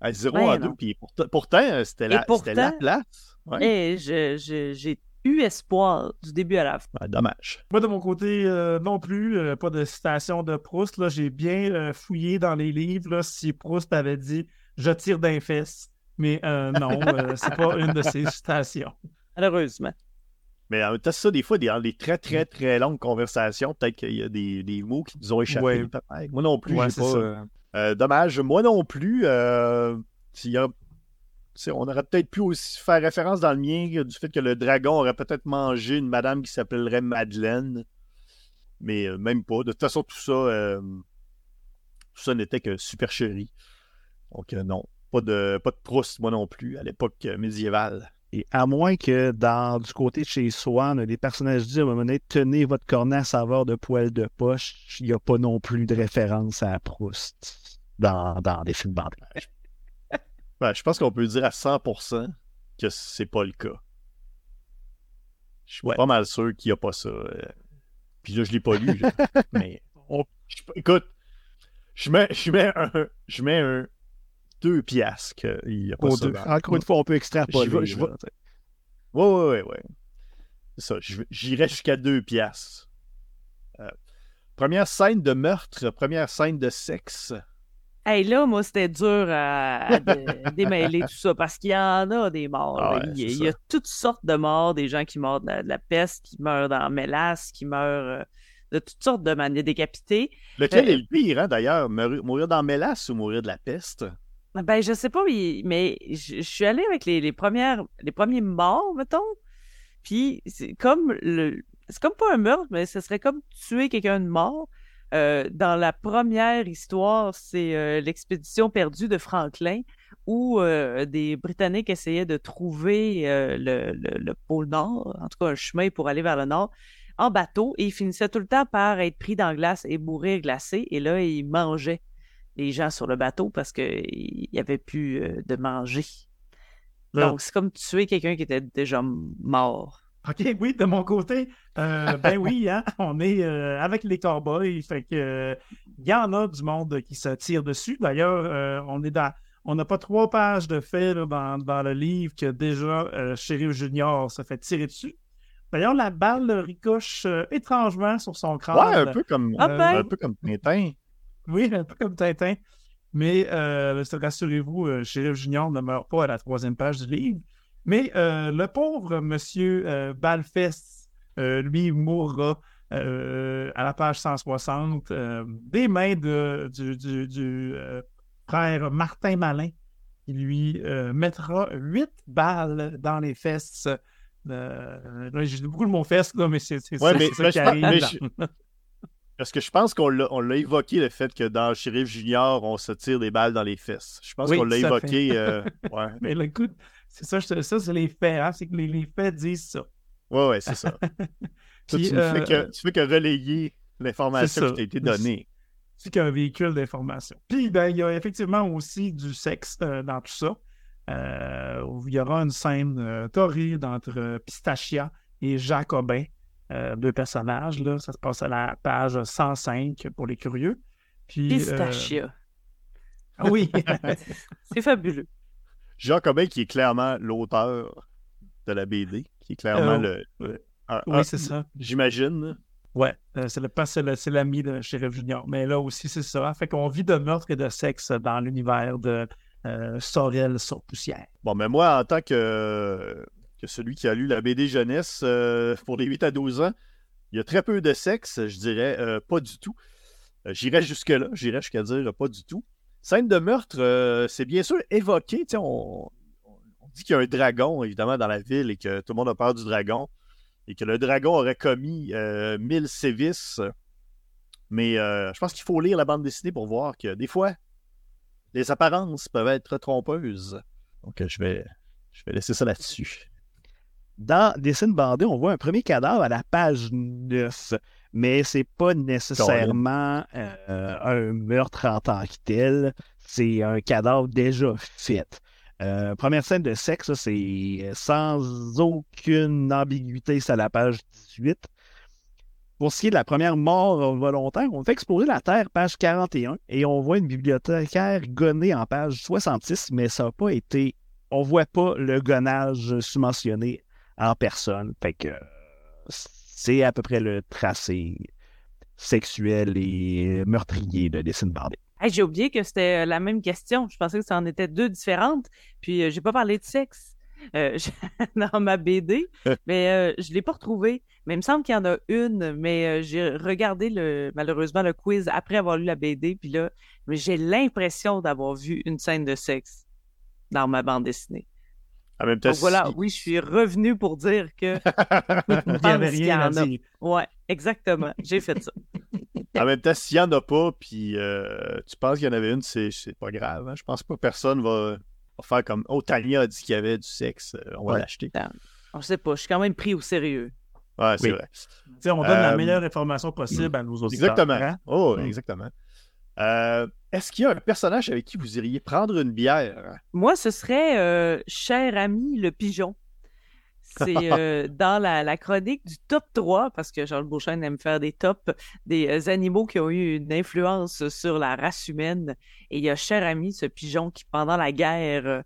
À 0 Ouais, à non. 2, puis pourtant, pourtant, euh, c'était la, la place. Ouais. Et je, je- j'ai eu espoir du début à la fin. Ah, dommage. Moi, de mon côté, euh, non plus, euh, pas de citation de Proust. Là, j'ai bien euh, fouillé dans les livres là, si Proust avait dit « je tire d'un fesse ». Mais euh, non, euh, c'est pas une de ses citations. Malheureusement. Mais en même temps, ça, des fois, des- dans des très, très, très longues conversations, peut-être qu'il y a des, des mots qui nous ont échappé. Ouais. Moi non plus, Ouais, pas. ça. dommage. Moi non plus. euh, s'il y a- on aurait peut-être pu aussi faire référence dans le mien euh, du fait que le dragon aurait peut-être mangé une madame qui s'appellerait Madeleine. Mais euh, même pas. De toute façon, tout ça, euh, n'était que supercherie. Donc non. Pas de, pas Proust, moi non plus, à l'époque médiévale. Et à moins que dans du côté de chez Swan, les personnages disent à un moment donné, tenez votre cornet à saveur de poil de poche, il n'y a pas non plus de référence à Proust dans, des films bandés. Ben, je pense qu'on peut dire à 100% que c'est pas le cas. Je suis Ouais. pas mal sûr qu'il n'y a pas ça. euh. Puis là, je l'ai pas lu. mais on- je- écoute, je mets, je mets un, je mets un deux piastres qu'il n'y a pas ça. deux. Encore une fois, on peut extrapoler. Ouais, ouais, ouais, ouais. C'est ça. J'irais jusqu'à deux piastres. Euh, première scène de meurtre, première scène de sexe. Hey, là, moi, c'était dur à, à dé- démêler tout ça parce qu'il y en a des morts. Ah ouais, il, y a, c'est il y a ça. toutes sortes de morts, des gens qui meurent de la, de la peste, qui meurent dans la mélasse, qui meurent euh, de toutes sortes de manières décapités. Lequel Euh, est le pire, hein, d'ailleurs? Mourir, dans mélasse ou mourir de la peste? Ben, je sais pas, mais, mais je, je suis allée avec les, les premières, les premiers morts, mettons. Puis, c'est comme le, c'est comme pas un meurtre, mais ce serait comme tuer quelqu'un de mort. Euh, dans la première histoire, c'est euh, l'expédition perdue de Franklin, où euh, des Britanniques essayaient de trouver le, le, le pôle Nord, en tout cas un chemin pour aller vers le Nord, en bateau, et ils finissaient tout le temps par être pris dans la glace et mourir glacés, et là, ils mangeaient les gens sur le bateau parce qu'il n'y avait plus de manger. Là. Donc, c'est comme tuer quelqu'un qui était déjà mort. OK, oui, de mon côté, euh, ben oui, hein, on est euh, avec les cowboys, fait que euh, il y en a du monde qui se tire dessus. D'ailleurs, euh, on est dans, on n'a pas trois pages de faits dans, dans le livre que déjà Sheriff Junior se fait tirer dessus. D'ailleurs, la balle ricoche étrangement sur son crâne. Ouais, un peu comme, Ah ben. un peu comme Tintin. Oui, un peu comme Tintin. Mais rassurez-vous, Sheriff Junior ne meurt pas à la troisième page du livre. Mais euh, le pauvre monsieur euh, Balfest, euh, lui, mourra à la page 160 euh, des mains de, du, du- du, frère Martin Malin, qui lui mettra huit balles dans les fesses. Euh, j'ai beaucoup le mot fesses, là, mais c'est Ouais, ça, mais- c'est ça mais qui arrive. mais Parce que je pense qu'on l'a, évoqué le fait que dans Sheriff Junior, on se tire des balles dans les fesses. Je pense Oui, qu'on l'a évoqué. euh, ouais. Mais le coup, c'est ça, ça c'est les faits, hein, c'est que les, les faits disent ça. ouais, ouais, c'est ça. Puis, tu, ne euh, fais que, tu fais que relayer l'information qui t'a été donnée. c'est qu'un véhicule d'information. Puis, ben, il y a effectivement aussi du sexe euh, dans tout ça. Euh, il y aura une scène euh, torride entre Pistachia et Jacobin, euh, deux personnages. Là. Ça se passe à la page 105 pour les curieux. Puis, Pistachia. oui, C'est fabuleux. Jacobin, qui est clairement l'auteur de la BD, qui est clairement Euh, le. un- oui, c'est ça. J'imagine. Ouais, euh, c'est le c'est l'ami de Sheriff Junior. Mais là aussi, c'est ça. Fait qu'on vit de meurtre et de sexe dans l'univers de euh, Sorel sur poussière. Bon, mais moi, en tant que, que celui qui a lu la BD jeunesse euh, pour les 8 à 12 ans, il y a très peu de sexe, je dirais euh, pas du tout. J'irais jusque-là, j'irais jusqu'à dire pas du tout. Scène de meurtre, euh, c'est bien sûr évoqué. On, dit qu'il y a un dragon, évidemment, dans la ville et que tout le monde a peur du dragon et que le dragon aurait commis euh, mille sévices. Mais euh, je pense qu'il faut lire la bande dessinée pour voir que des fois, les apparences peuvent être trompeuses. Donc, je vais, je vais laisser ça là-dessus. Dans Dessin bandé, on voit un premier cadavre à la page 9, mais c'est pas nécessairement euh, un meurtre en tant que tel. C'est un cadavre déjà fait. Euh, première scène de sexe, c'est sans aucune ambiguïté, c'est à la page 18. Pour ce qui est de la première mort volontaire, on fait exploser la Terre, page 41, et on voit une bibliothécaire gonnée en page 66, mais ça n'a pas été. On voit pas le gonnage submentionné en personne. Fait que c'est à peu près le tracé sexuel et meurtrier de Dessin bandé. Hey, j'ai oublié que c'était euh, la même question. Je pensais que ça en était deux différentes. Puis euh, j'ai pas parlé de sexe euh, dans ma BD, mais euh, je l'ai pas retrouvée. Mais il me semble qu'il y en a une. Mais euh, j'ai regardé le malheureusement le quiz après avoir lu la BD. Puis là, j'ai l'impression d'avoir vu une scène de sexe dans ma bande dessinée. En même temps, Donc voilà, si- oui, je suis revenu pour dire que Il avait rien à en a. dire. ouais, exactement, j'ai fait ça. en même temps, s'il n'y en a pas, puis euh, tu penses qu'il y en avait une, c'est, pas grave. hein. Je pense pas que personne va, va faire comme Oh, Tania a dit qu'il y avait du sexe, euh, on va Ouais. l'acheter. Je sais pas, je suis quand même pris au sérieux. Ouais, c'est Oui. vrai. On donne la Euh, meilleure information possible à nos auditeurs. Exactement. hein? Oh, Mm. exactement. Euh, est-ce qu'il y a un personnage avec qui vous iriez prendre une bière? Moi, ce serait euh, cher ami le pigeon. C'est euh, dans la, la chronique du top 3, parce que Charles Beauchesne aime faire des tops, des animaux qui ont eu une influence sur la race humaine. Et il y a cher ami, ce pigeon qui, pendant la guerre,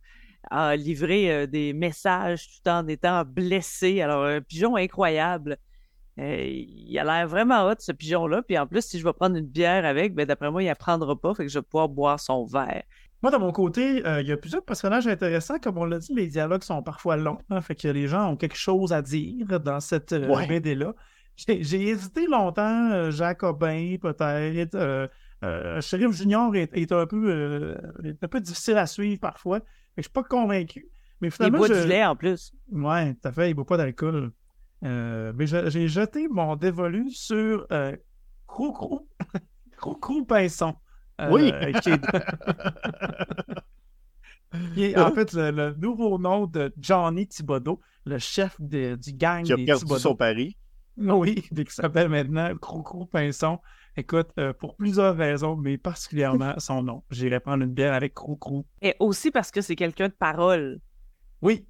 a livré des messages tout en étant blessé. Alors, un pigeon incroyable. Euh, il a l'air vraiment hot, ce pigeon-là. Puis en plus, si je vais prendre une bière avec, ben d'après moi, il apprendra pas, fait que je vais pouvoir boire son verre. Moi, de mon côté, euh, il y a plusieurs personnages intéressants. Comme on l'a dit, les dialogues sont parfois longs. hein, fait que les gens ont quelque chose à dire dans cette euh, Ouais. BD-là. J'ai j'ai hésité longtemps. euh, Jacobin, peut-être. Euh, euh, Sheriff Junior est, est un peu, euh, est un peu difficile à suivre parfois. Fait que je suis pas convaincu. Mais Il boit je... du lait en plus. Ouais, tout à fait, il boit pas d'alcool. Euh, mais j'ai jeté mon dévolu sur euh, Crou-Crou. Crou-Crou Pinson. Euh, Oui. qui est, qui est, en fait le, le nouveau nom de Johnny Thibodeau, le chef de- du gang Qui a des perdu Thibodeau. son pari? Oui, qui s'appelle maintenant Crou-Crou Pinson. Écoute, euh, pour plusieurs raisons, mais particulièrement son nom. J'irai prendre une bière avec Crou-Crou. Et aussi parce que c'est quelqu'un de parole. Oui,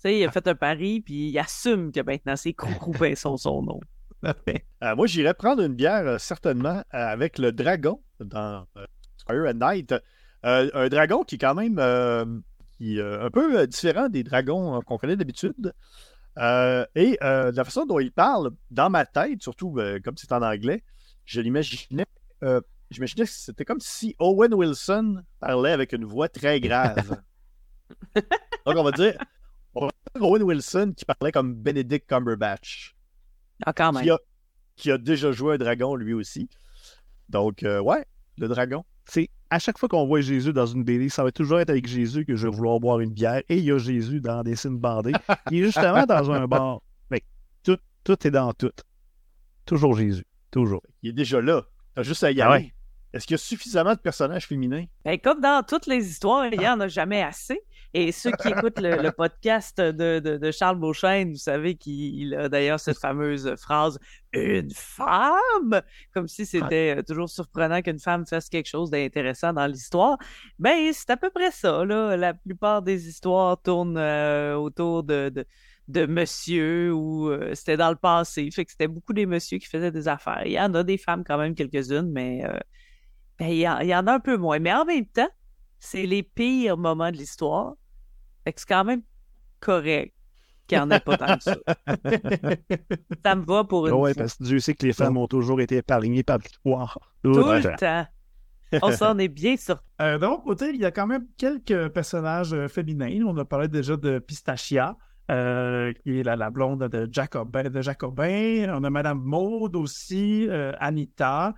sais, il a fait un pari, puis il assume que maintenant c'est Crou Pinson son nom. Euh, moi, j'irais prendre une bière, euh, certainement, euh, avec le dragon dans euh, Squire at Night. Un dragon qui est quand même qui, un peu différent des dragons qu'on connaît d'habitude. Et de la façon dont il parle, dans ma tête, surtout comme c'est en anglais, je l'imaginais. J'imaginais que c'était comme si Owen Wilson parlait avec une voix très grave. Donc, on va dire Owen Wilson qui parlait comme Benedict Cumberbatch Ah, quand même. qui a, qui a déjà joué un dragon lui aussi. Donc, euh, ouais, le dragon. C'est à chaque fois qu'on voit Jésus dans une BD, ça va toujours être avec Jésus que je vais vouloir boire une bière. Et il y a Jésus dans des signes bandés. Il est justement dans un bar. Fait que tout, tout est dans tout. Toujours Jésus. Toujours. Il est déjà là. T'as juste à y Ah aller. ouais. Est-ce qu'il y a suffisamment de personnages féminins? Ben, comme dans toutes les histoires, il n'y en a jamais assez. Et ceux qui écoutent le, le podcast de, de, de Charles Beauchesne, vous savez qu'il a d'ailleurs cette fameuse phrase « Une femme ?» comme si c'était euh, toujours surprenant qu'une femme fasse quelque chose d'intéressant dans l'histoire. Ben, c'est à peu près ça, là. La plupart des histoires tournent euh, autour de, de, de monsieur ou euh, c'était dans le passé. Fait que c'était beaucoup des messieurs qui faisaient des affaires. Il y en a des femmes quand même, quelques-unes, mais euh, ben, il y, en- il y en a un peu moins. Mais en même temps, c'est les pires moments de l'histoire. Fait que c'est quand même correct. qu'il n'y en ait pas tant que ça. ça me va pour une Ouais, fois. parce que Dieu sait que les femmes ont toujours été épargnées par l'histoire. Tout le temps. On s'en est bien sorti. Euh, de mon côté, il y a quand même quelques personnages euh, féminins. On a parlé déjà de Pistachia, euh, qui est la, la blonde de Jacobin, de Jacobin. On a Madame Maud aussi, euh, Anita.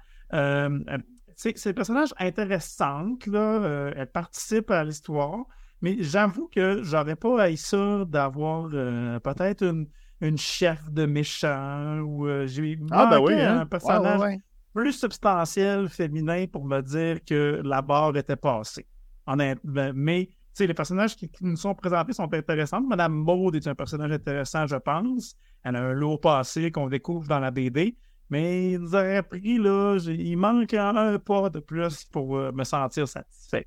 C'est des personnages intéressantes. Là. Euh, elles participent à l'histoire. Mais j'avoue que j'aurais pas haï ça d'avoir euh, peut-être une, une chef de méchant ou euh, j'ai Ah, ben oui, hein? un personnage Ouais, ouais, ouais. plus substantiel féminin pour me dire que la barre était passée. Mais tu sais, les personnages qui, qui nous sont présentés sont intéressants. Madame Maud est un personnage intéressant, je pense. Elle a un lourd passé qu'on découvre dans la BD. Mais il nous aurait pris, là, il manque un pas de plus pour euh, me sentir satisfait.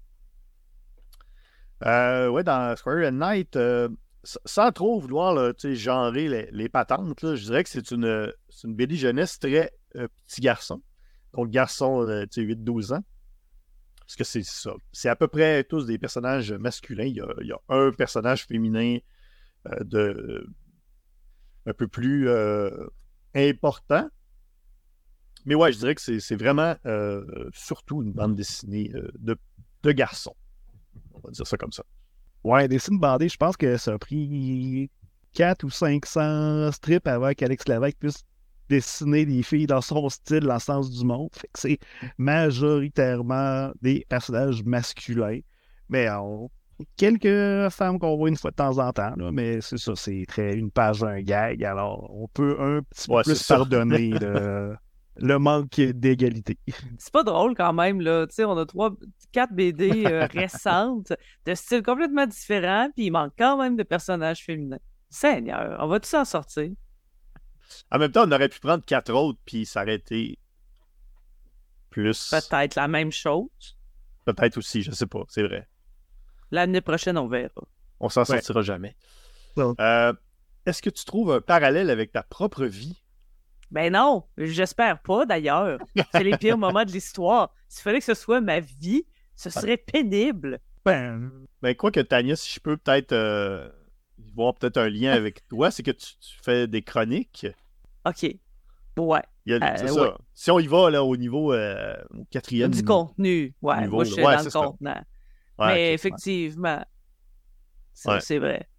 Euh, ouais, dans Square Night, euh, sans trop vouloir là, genrer les, patentes, je dirais que c'est une, une BD jeunesse très euh, petit garçon. Donc, garçon, euh, tu sais, 8-12 ans. Parce que c'est ça. C'est à peu près tous des personnages masculins. Il y a, un personnage féminin de un peu plus important. Mais ouais, je dirais que c'est vraiment surtout une bande dessinée de, de garçons. On va dire ça comme ça. Ouais, Dessine bandé, je pense que ça a pris 4 ou 500 strips avant qu'Alex Lévesque puisse dessiner des filles dans son style, dans le sens du monde. Fait que c'est majoritairement des personnages masculins. Mais on... quelques femmes qu'on voit une fois de temps en temps, là, mais c'est ça, c'est très une page, un gag. Alors, on peut un petit Ouais, peu plus pardonner le, le manque d'égalité. C'est pas drôle quand même, là. Tu sais, on a trois, quatre BD euh, récentes de style complètement différent, puis il manque quand même de personnages féminins. Seigneur, on va tous en sortir? En même temps, on aurait pu prendre quatre autres puis s'arrêter plus. Peut-être la même chose. Peut-être aussi, je sais pas, c'est vrai. L'année prochaine, on verra. On s'en Ouais. sortira jamais. Non. Euh, Est-ce que tu trouves un parallèle avec ta propre vie? Ben non, j'espère pas d'ailleurs. C'est les pires moments de l'histoire. S'il fallait que ce soit ma vie, ce serait pénible. Ben, Ben, quoi que Tania, si je peux peut-être euh, voir peut-être un lien avec toi, c'est que tu, tu fais des chroniques. OK. Ouais. Il y a- Euh, c'est ouais. ça. Si on y va là, au niveau euh, au quatrième. Du contenu. Ouais, niveau, moi, je suis ouais, dans le contenant. Ouais, Mais effectivement, c'est vrai.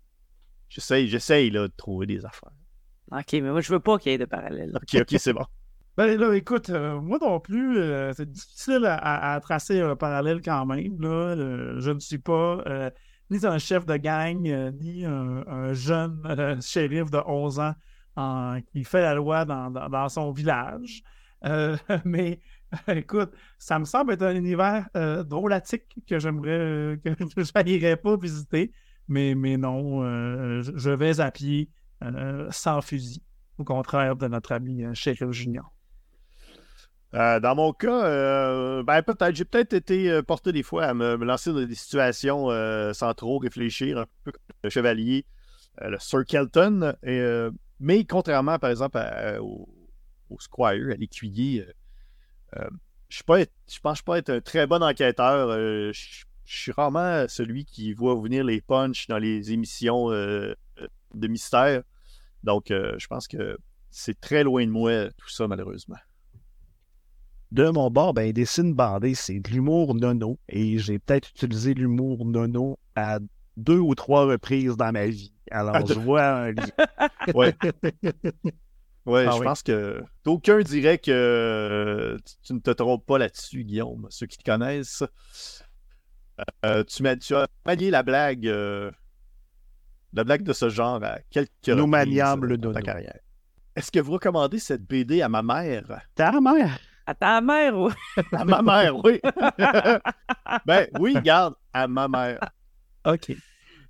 J'essaye, j'essaye là, de trouver des affaires. OK, mais moi, je veux pas qu'il y ait de parallèle. Ok, ok, c'est bon. Ben là, écoute, euh, moi non plus, euh, c'est difficile à, à- à tracer un parallèle quand même. Là. Euh, je ne suis pas euh, ni un chef de gang, euh, ni un, un jeune euh, shérif de 11 ans en- qui fait la loi dans, dans- dans son village. Euh, mais écoute, ça me semble être un univers euh, drôlatique que j'aimerais, euh, que je n'irais pas visiter. Mais, mais non, euh, je vais à pied euh, sans fusil, au contraire de notre ami euh, Sheriff Junior. Euh, dans mon cas, euh, ben peut-être, j'ai peut-être été euh, porté des fois à me, lancer dans des situations euh, sans trop réfléchir, un peu comme le chevalier, euh, le Sir Kelton. Euh, mais contrairement, par exemple, au, au Squire, à l'écuyer, euh, euh, je je pense pas être un très bon enquêteur. euh, je suis rarement celui qui voit venir les punchs dans les émissions euh, euh, de mystère. Donc, euh, je pense que c'est très loin de moi, tout ça, malheureusement. De mon bord, ben, dessine bandé, c'est de l'humour nono. Et j'ai peut-être utilisé l'humour nono à deux ou trois reprises dans ma vie. Alors, Ah, je vois un lien. Ouais. Ouais, Ah je oui. pense que d'aucuns dirait que euh, tu, tu ne te trompes pas là-dessus, Guillaume. Ceux qui te connaissent, Euh, tu, m'as- tu as manié la blague, euh, la blague de ce genre à quelques euh, le dans ta carrière. Est-ce que vous recommandez cette BD à ma mère? Ta mère! À ta mère, ou... À ma mère, oui. ben oui, garde, à ma mère. OK.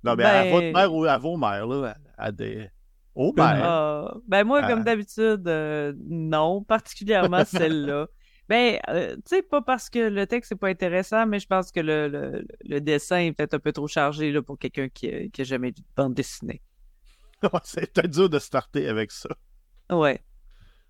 Non, mais à Ben- votre mère ou à vos mères, là, à, des... Aux mères. Ah, ben moi, comme d'habitude, euh, non, particulièrement celle-là. Ben, euh, tu sais, pas parce que le texte n'est pas intéressant, mais je pense que le, le, le dessin est peut-être un peu trop chargé là, pour quelqu'un qui, a- qui a jamais lu de bande dessinée. C'est peut-être dur de starter avec ça. Ouais.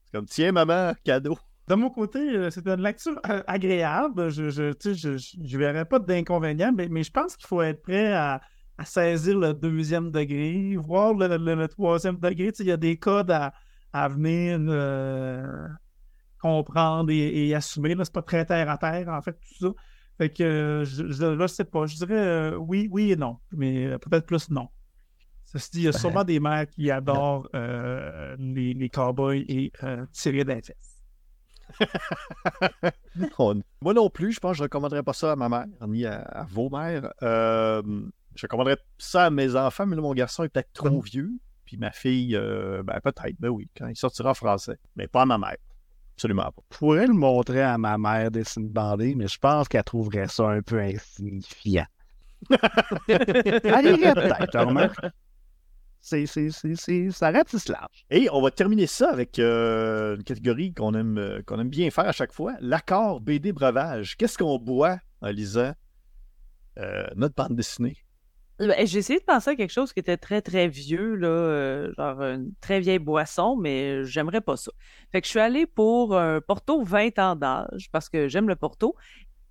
C'est comme, tiens, maman, cadeau. De mon côté, euh, c'est une lecture euh, agréable. Je je, tu sais, je, je, je verrais pas d'inconvénients, mais, mais je pense qu'il faut être prêt à, à saisir le deuxième degré, voir le, le- le troisième degré. Tu sais, Il y a des codes à, à venir euh, comprendre et, et assumer. là. C'est pas très terre à terre, en fait, tout ça. Fait que euh, je, je, là, je sais pas. Je dirais euh, oui, oui et non, mais euh, peut-être plus non. Ceci dit, il y a sûrement des mères qui adorent euh, les, les cowboys et tirer des fesses. Moi non plus, je pense que je ne recommanderais pas ça à ma mère, ni à, à vos mères. Je recommanderais ça à mes enfants, mais là, mon garçon est peut-être trop vieux. Puis ma fille, euh, ben peut-être, ben oui, quand il sortira en français. Mais pas à ma mère. Absolument pas. Je pourrais le montrer à ma mère dessine bandée, mais je pense qu'elle trouverait ça un peu insignifiant. Elle irait peut-être, hein. C'est, c'est, c'est, c'est, ça ratisse large. Et on va terminer ça avec euh, une catégorie qu'on aime, euh, qu'on aime bien faire à chaque fois. L'accord BD breuvage. Qu'est-ce qu'on boit en lisant euh, notre bande dessinée? Ben, J'ai essayé de penser à quelque chose qui était très, très vieux, là, euh, genre une très vieille boisson, mais j'aimerais pas ça. Fait que je suis allée pour un Porto 20 ans d'âge, parce que j'aime le Porto,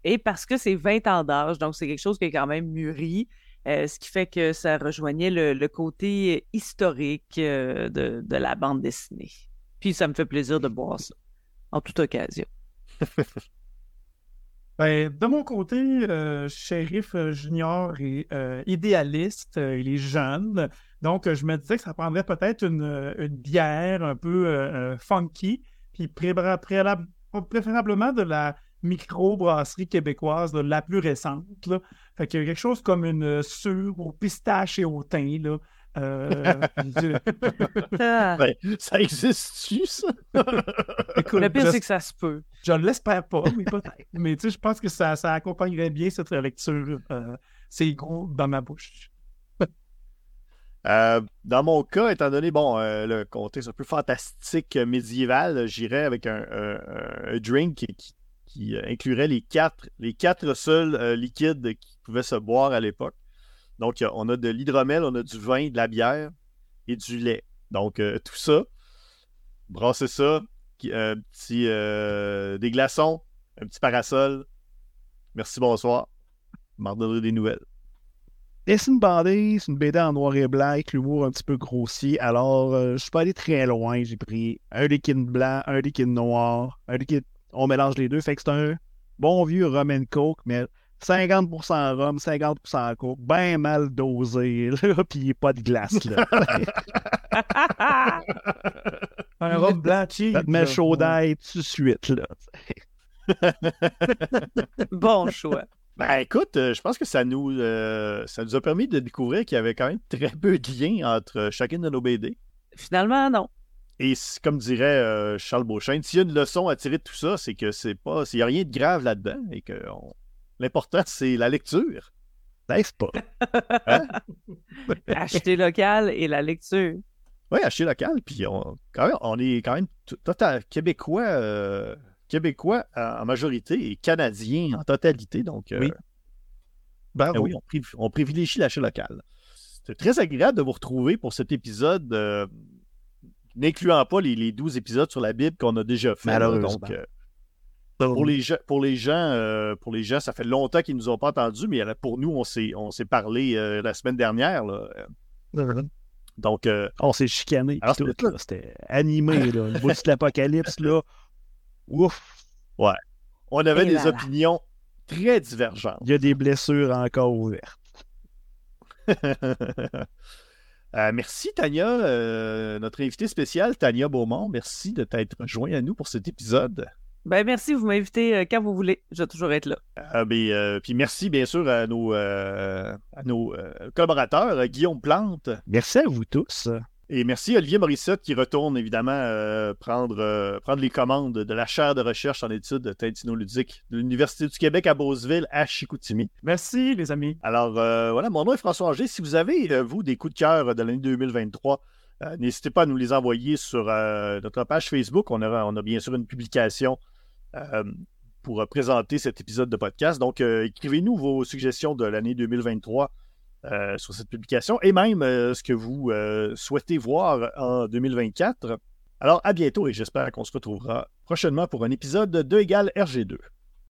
et parce que c'est 20 ans d'âge, donc c'est quelque chose qui est quand même mûri, euh, ce qui fait que ça rejoignait le, le côté historique euh, de, de la bande dessinée. Puis ça me fait plaisir de boire ça, en toute occasion. Ben, de mon côté, euh, shérif euh, junior et euh, idéaliste, euh, il est jeune. Donc, euh, je me disais que ça prendrait peut-être une, une bière un peu funky, puis pré- préférablement de la micro-brasserie québécoise, là, la plus récente. Fait qu'il y a quelque chose comme une euh, sûre au pistache et au thym. Là. Euh, Ah, Ben, ça existe-tu, ça? Écoute, le pire, c'est que ça se peut. Je ne l'espère pas, mais peut-être. mais tu sais, je pense que ça, ça accompagnerait bien cette lecture. Euh, c'est gros dans ma bouche. Euh, dans mon cas, étant donné bon, euh, le contexte un peu fantastique euh, médiéval, j'irais avec un, un- un drink qui, qui- qui, inclurait les quatre, les quatre seuls euh, liquides qui pouvaient se boire à l'époque. Donc, euh, on a de l'hydromel, on a du vin, de la bière et du lait. Donc, euh, tout ça, brasser ça, un petit, euh, des glaçons, un petit parasol. Merci, bonsoir. M'en des nouvelles. Dessine bandée, c'est une BD en noir et blanc avec l'humour un petit peu grossier. Alors, euh, je suis pas allé très loin. J'ai pris un liquide blanc, un liquide noir, un liquide. On mélange les deux. Fait que c'est un bon vieux rum and coke, mais 50% rhum, 50% coke. Ben mal dosé, là, pis il y a pas de glace, là. Un rhum blanc cheap. ça te met là. chaud d'ail tout de suite, là. bon choix. Ben écoute, euh, je pense que ça nous, euh, ça nous a permis de découvrir qu'il y avait quand même très peu de liens entre euh, chacune de nos BD. Finalement, non. Et comme dirait euh, Charles Beauchesne, s'il y a une leçon à tirer de tout ça, c'est que c'est pas, il n'y a rien de grave là-dedans et que on- l'important c'est la lecture. N'est-ce pas? Acheter local et la lecture. Oui, acheter local, puis on, quand même, on est quand même total québécois, euh, québécois en majorité et canadiens en totalité, donc euh, Oui. Bravo. Ah oui, on, priv- on privilégie l'achat local. C'était très agréable de vous retrouver pour cet épisode, euh, n'incluant pas les, les 12 épisodes sur la Bible qu'on a déjà fait. là. Malheureusement. Donc, pour les gens, pour les gens, euh, pour les gens, ça fait longtemps qu'ils nous ont pas entendus, mais pour nous, on s'est, on s'est parlé euh, la semaine dernière. là. Donc, euh, On s'est chicané. Alors, tout, c'était- là. C'était animé, là. Le bout de l'apocalypse, là. Ouf! on avait Et des voilà. opinions très divergentes. Il y a des blessures encore ouvertes. Euh, merci Tania, euh, notre invitée spéciale, Tania Beaumont. Merci de t'être joint à nous pour cet épisode. Ben merci, vous m'invitez euh, quand vous voulez. Je vais toujours être là. Euh, ben, euh, puis merci bien sûr à nos, euh, à nos euh, collaborateurs, Guillaume Plante, Merci à vous tous. et merci Olivier Morissette qui retourne évidemment euh, prendre, euh, prendre les commandes de la chaire de recherche en études tintinoludiques de l'Université du Québec à Beauceville à Chicoutimi. Merci, les amis. Alors euh, voilà, mon nom est François Angers. Si vous avez, euh, vous, des coups de cœur de l'année 2023, euh, n'hésitez pas à nous les envoyer sur euh, notre page Facebook. On, aura, on a bien sûr une publication euh, pour euh, présenter cet épisode de podcast. Donc, euh, écrivez-nous vos suggestions de l'année 2023 euh, sur cette publication et même ce que vous souhaitez voir en 2024. Alors, à bientôt et j'espère qu'on se retrouvera prochainement pour un épisode de 2 égale RG2.